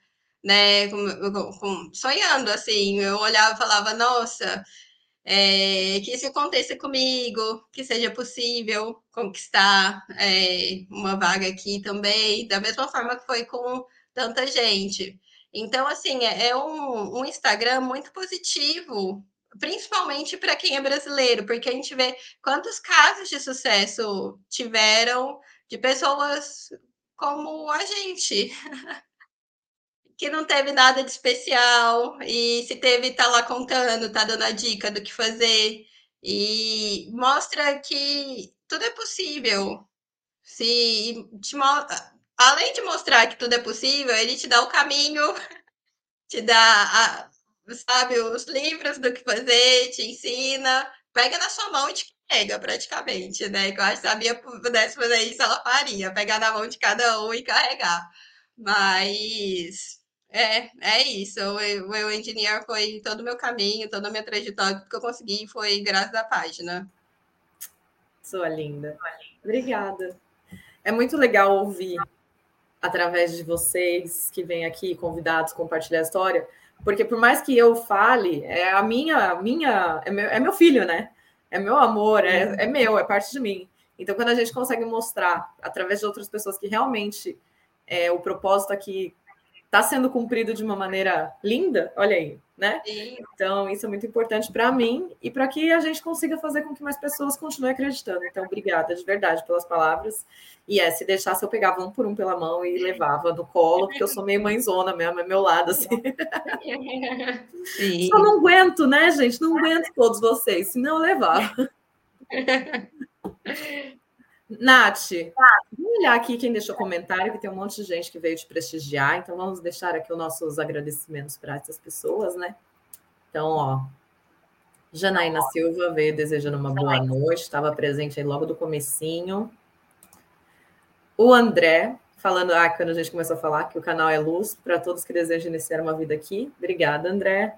B: né? Com, com, sonhando, assim. Eu olhava e falava, nossa, é, que isso aconteça comigo, que seja possível conquistar é, uma vaga aqui também, da mesma forma que foi com tanta gente. Então, assim, é, é um, um Instagram muito positivo, principalmente para quem é brasileiro, porque a gente vê quantos casos de sucesso tiveram de pessoas como a gente. que não teve nada de especial e se teve tá lá contando, tá dando a dica do que fazer e mostra que tudo é possível. Se te, além de mostrar que tudo é possível, ele te dá o caminho, te dá a, sabe, os livros do que fazer, te ensina, pega na sua mão e te carrega praticamente, né? Que eu acho que se a Bia pudesse fazer isso, ela faria, pegar na mão de cada um e carregar. Mas é, é isso. O Eu Engineer foi todo o meu caminho, toda a minha trajetória, que eu consegui foi graças à página.
A: Sua linda. Obrigada. É muito legal ouvir através de vocês que vêm aqui convidados compartilhar a história, porque por mais que eu fale, é a minha, minha é meu, é meu filho, né? É meu amor, é, é meu, é parte de mim. Então, quando a gente consegue mostrar através de outras pessoas que realmente é, o propósito aqui está sendo cumprido de uma maneira linda, olha aí, né? Sim. Então, isso é muito importante para mim e para que a gente consiga fazer com que mais pessoas continuem acreditando. Então, obrigada de verdade pelas palavras. E é, se deixasse, eu pegava um por um pela mão e levava no colo, porque eu sou meio mãezona mesmo, é meu lado, assim. Sim. Só não aguento, né, gente? Não aguento todos vocês, senão eu levava. Nath, vamos olhar aqui quem deixou comentário, que tem um monte de gente que veio te prestigiar, então vamos deixar aqui os nossos agradecimentos para essas pessoas, né? Então, ó, Janaína Silva veio desejando uma boa noite, estava presente aí logo do comecinho. O André, falando, ah, quando a gente começou a falar que o canal é luz para todos que desejam iniciar uma vida aqui. Obrigada, André.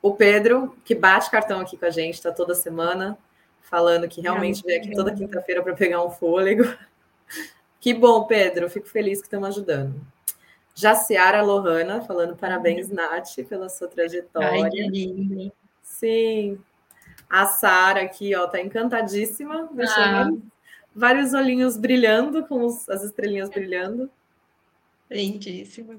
A: O Pedro, que bate cartão aqui com a gente, está toda semana falando que realmente veio aqui toda quinta-feira para pegar um fôlego. Que bom, Pedro, fico feliz que estamos ajudando. Jaciara Lohana, falando parabéns, Nath, pela sua trajetória. Ai, Sim. A Sara aqui, ó, tá encantadíssima, deixando ah. vários olhinhos brilhando, com os, as estrelinhas brilhando.
B: Lindíssima.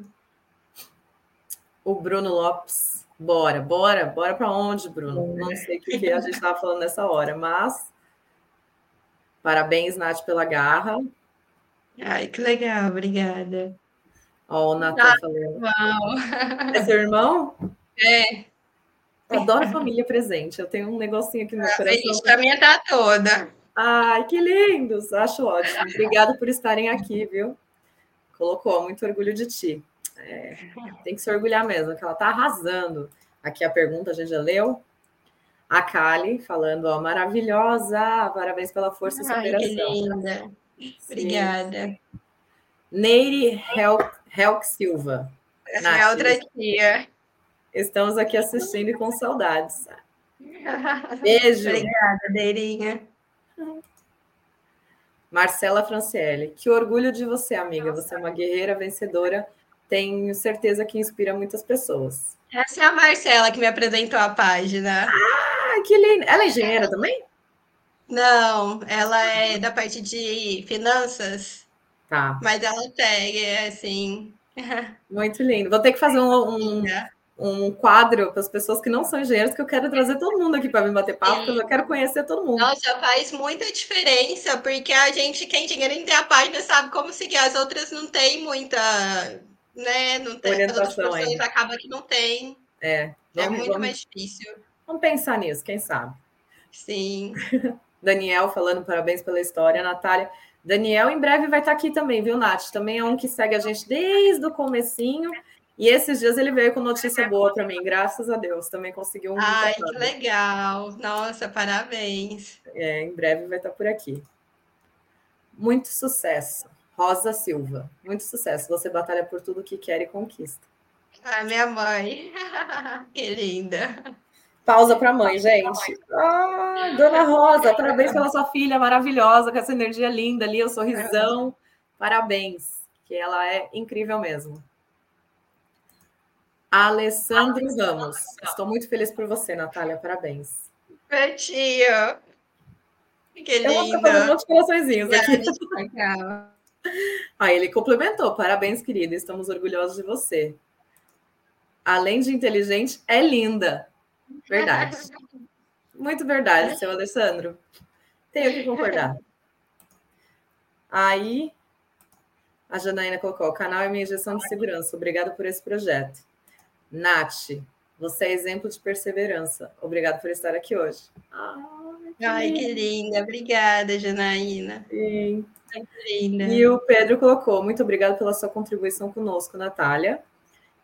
A: O Bruno Lopes, Bora, bora, bora para onde, Bruno? Não sei o que a gente estava falando nessa hora, mas parabéns, Nath, pela garra.
B: Ai, que legal, obrigada.
A: Ó, o Natan ah, falando. Irmão. É seu irmão?
B: É.
A: Eu adoro família presente. Eu tenho um negocinho aqui no meu ah, coração.
B: A minha tá toda.
A: Ai, que lindos! Acho ótimo. Obrigada por estarem aqui, viu? Colocou, muito orgulho de ti. É, tem que se orgulhar mesmo, que ela está arrasando. Aqui a pergunta a gente já leu. A Kali falando, ó, maravilhosa, parabéns pela força e superação.
B: Ai, que linda. Obrigada.
A: Neire Helk Silva.
B: Essa é outra tia.
A: Estamos aqui assistindo e com saudades. Beijo.
B: Obrigada, Neirinha.
A: Marcela Franciele, que orgulho de você, amiga. Você é uma guerreira vencedora tenho certeza que inspira muitas pessoas.
B: Essa é a Marcela que me apresentou a página.
A: Ah, que linda! Ela é engenheira também?
B: Não, ela é da parte de finanças.
A: Tá.
B: Mas ela tem, assim.
A: Muito lindo. Vou ter que fazer um, um, um quadro para as pessoas que não são engenheiros, que eu quero trazer todo mundo aqui para me bater papo, porque eu quero conhecer todo mundo.
B: Nossa, faz muita diferença, porque a gente, quem dinheiro tem a página, sabe como seguir, as outras não tem muita né? Não tem,
A: orientação
B: ainda. acaba que não tem.
A: É,
B: vamos, é muito vamos, mais difícil.
A: Vamos pensar nisso, quem sabe?
B: Sim.
A: Daniel falando parabéns pela história, Natália. Daniel em breve vai estar aqui também, viu, Nath? Também é um que segue a gente desde o comecinho. E esses dias ele veio com notícia boa para mim, graças a Deus. Também conseguiu um.
B: Ai, que legal! Nossa, parabéns.
A: É, em breve vai estar por aqui. Muito sucesso. Rosa Silva. Muito sucesso. Você batalha por tudo que quer e conquista.
B: Ah, minha mãe. que linda.
A: Pausa para a mãe, gente. Ah, Dona Rosa, parabéns pela sua filha maravilhosa, com essa energia linda ali, o sorrisão. Parabéns, que ela é incrível mesmo. Alessandro Ramos. Estou muito feliz por você, Natália. Parabéns.
B: Pertinho. Que linda.
A: Eu vou um de coraçõezinhos aqui. Aí ele complementou: parabéns, querida, estamos orgulhosos de você. Além de inteligente, é linda. Verdade. Muito verdade, seu Alessandro. Tenho que concordar. Aí, a Janaína colocou: o canal é minha injeção de segurança. Obrigada por esse projeto. Nath, você é exemplo de perseverança. Obrigado por estar aqui hoje.
B: Que, Ai, que linda. Obrigada, Janaína.
A: Sim. E o Pedro colocou: muito obrigado pela sua contribuição conosco, Natália.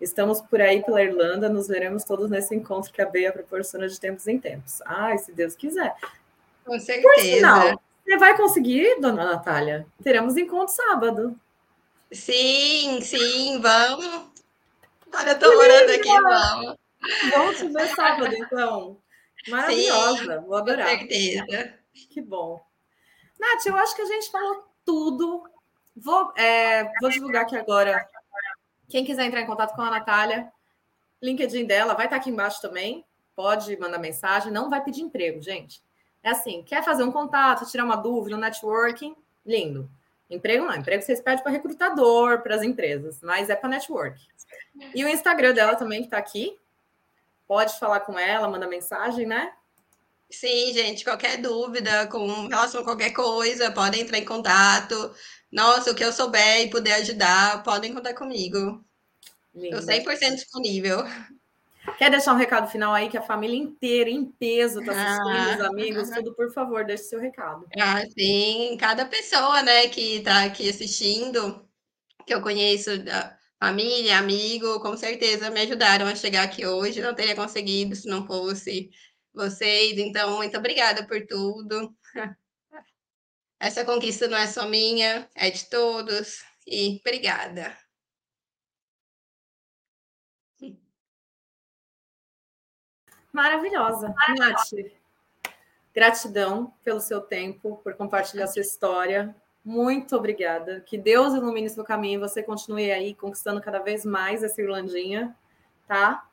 A: Estamos por aí pela Irlanda, nos veremos todos nesse encontro que a Beia proporciona de tempos em tempos. Ai, se Deus quiser.
B: Com certeza. Por sinal,
A: você vai conseguir, dona Natália? Teremos encontro sábado.
B: Sim, sim, vamos. Olha, eu tô orando aqui, vamos.
A: Vamos te ver sábado, então. Maravilhosa, sim, vou adorar.
B: Com certeza.
A: Que bom. Nath, eu acho que a gente falou tudo. Vou, é, vou divulgar aqui agora. Quem quiser entrar em contato com a Natália, LinkedIn dela vai estar aqui embaixo também. Pode mandar mensagem. Não vai pedir emprego, gente. É assim, quer fazer um contato, tirar uma dúvida, um networking, lindo. Emprego não, emprego vocês pedem para recrutador, para as empresas, mas é para network. E o Instagram dela também que está aqui. Pode falar com ela, manda mensagem, né?
B: Sim, gente, qualquer dúvida com relação a qualquer coisa, podem entrar em contato. Nossa, o que eu souber e puder ajudar, podem contar comigo. Estou 100% disponível.
A: Quer deixar um recado final aí que a família inteira, em peso, está assistindo, ah, os amigos, tudo, por favor, deixe seu recado.
B: Ah, sim. Cada pessoa, né, que está aqui assistindo, que eu conheço, família, amigo, com certeza me ajudaram a chegar aqui hoje. Não teria conseguido se não fosse vocês. Então, muito obrigada por tudo. Essa conquista não é só minha, é de todos. E obrigada.
A: Maravilhosa. Nath, gratidão pelo seu tempo, por compartilhar sua história. Muito obrigada. Que Deus ilumine seu caminho e você continue aí conquistando cada vez mais essa Irlandinha, tá?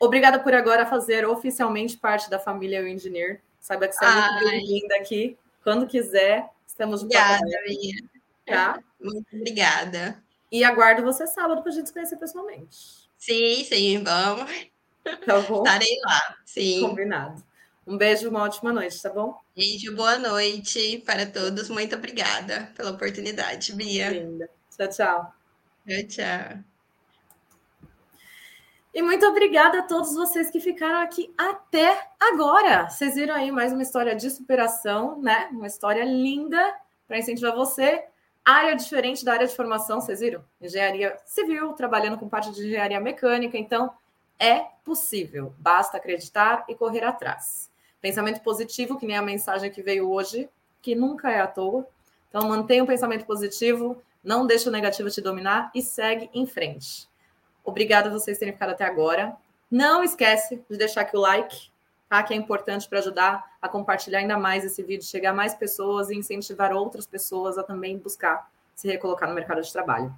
A: Obrigada por agora fazer oficialmente parte da família O Engineer. Saiba que você é muito bem-vinda aqui. Quando quiser, estamos
B: Obrigada, minha.
A: Tá?
B: Muito obrigada.
A: E aguardo você sábado para a gente se conhecer pessoalmente.
B: Sim, sim, vamos.
A: Tá bom?
B: Estarei lá, sim.
A: Combinado. Um beijo, uma ótima noite, tá bom?
B: Beijo, boa noite para todos. Muito obrigada pela oportunidade, Bia.
A: Linda. Tchau, tchau.
B: Tchau, tchau.
A: E muito obrigada a todos vocês que ficaram aqui até agora. Vocês viram aí mais uma história de superação, né? Uma história linda para incentivar você. Área diferente da área de formação, vocês viram? Engenharia civil, trabalhando com parte de engenharia mecânica. Então, é possível. Basta acreditar e correr atrás. Pensamento positivo, que nem a mensagem que veio hoje, que nunca é à toa. Então, mantenha o pensamento positivo, não deixe o negativo te dominar e segue em frente. Obrigada a vocês terem ficado até agora. Não esquece de deixar aqui o like, tá? Que é importante para ajudar a compartilhar ainda mais esse vídeo, chegar a mais pessoas e incentivar outras pessoas a também buscar se recolocar no mercado de trabalho.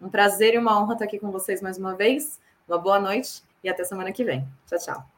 A: Um prazer e uma honra estar aqui com vocês mais uma vez. Uma boa noite e até semana que vem. Tchau, tchau.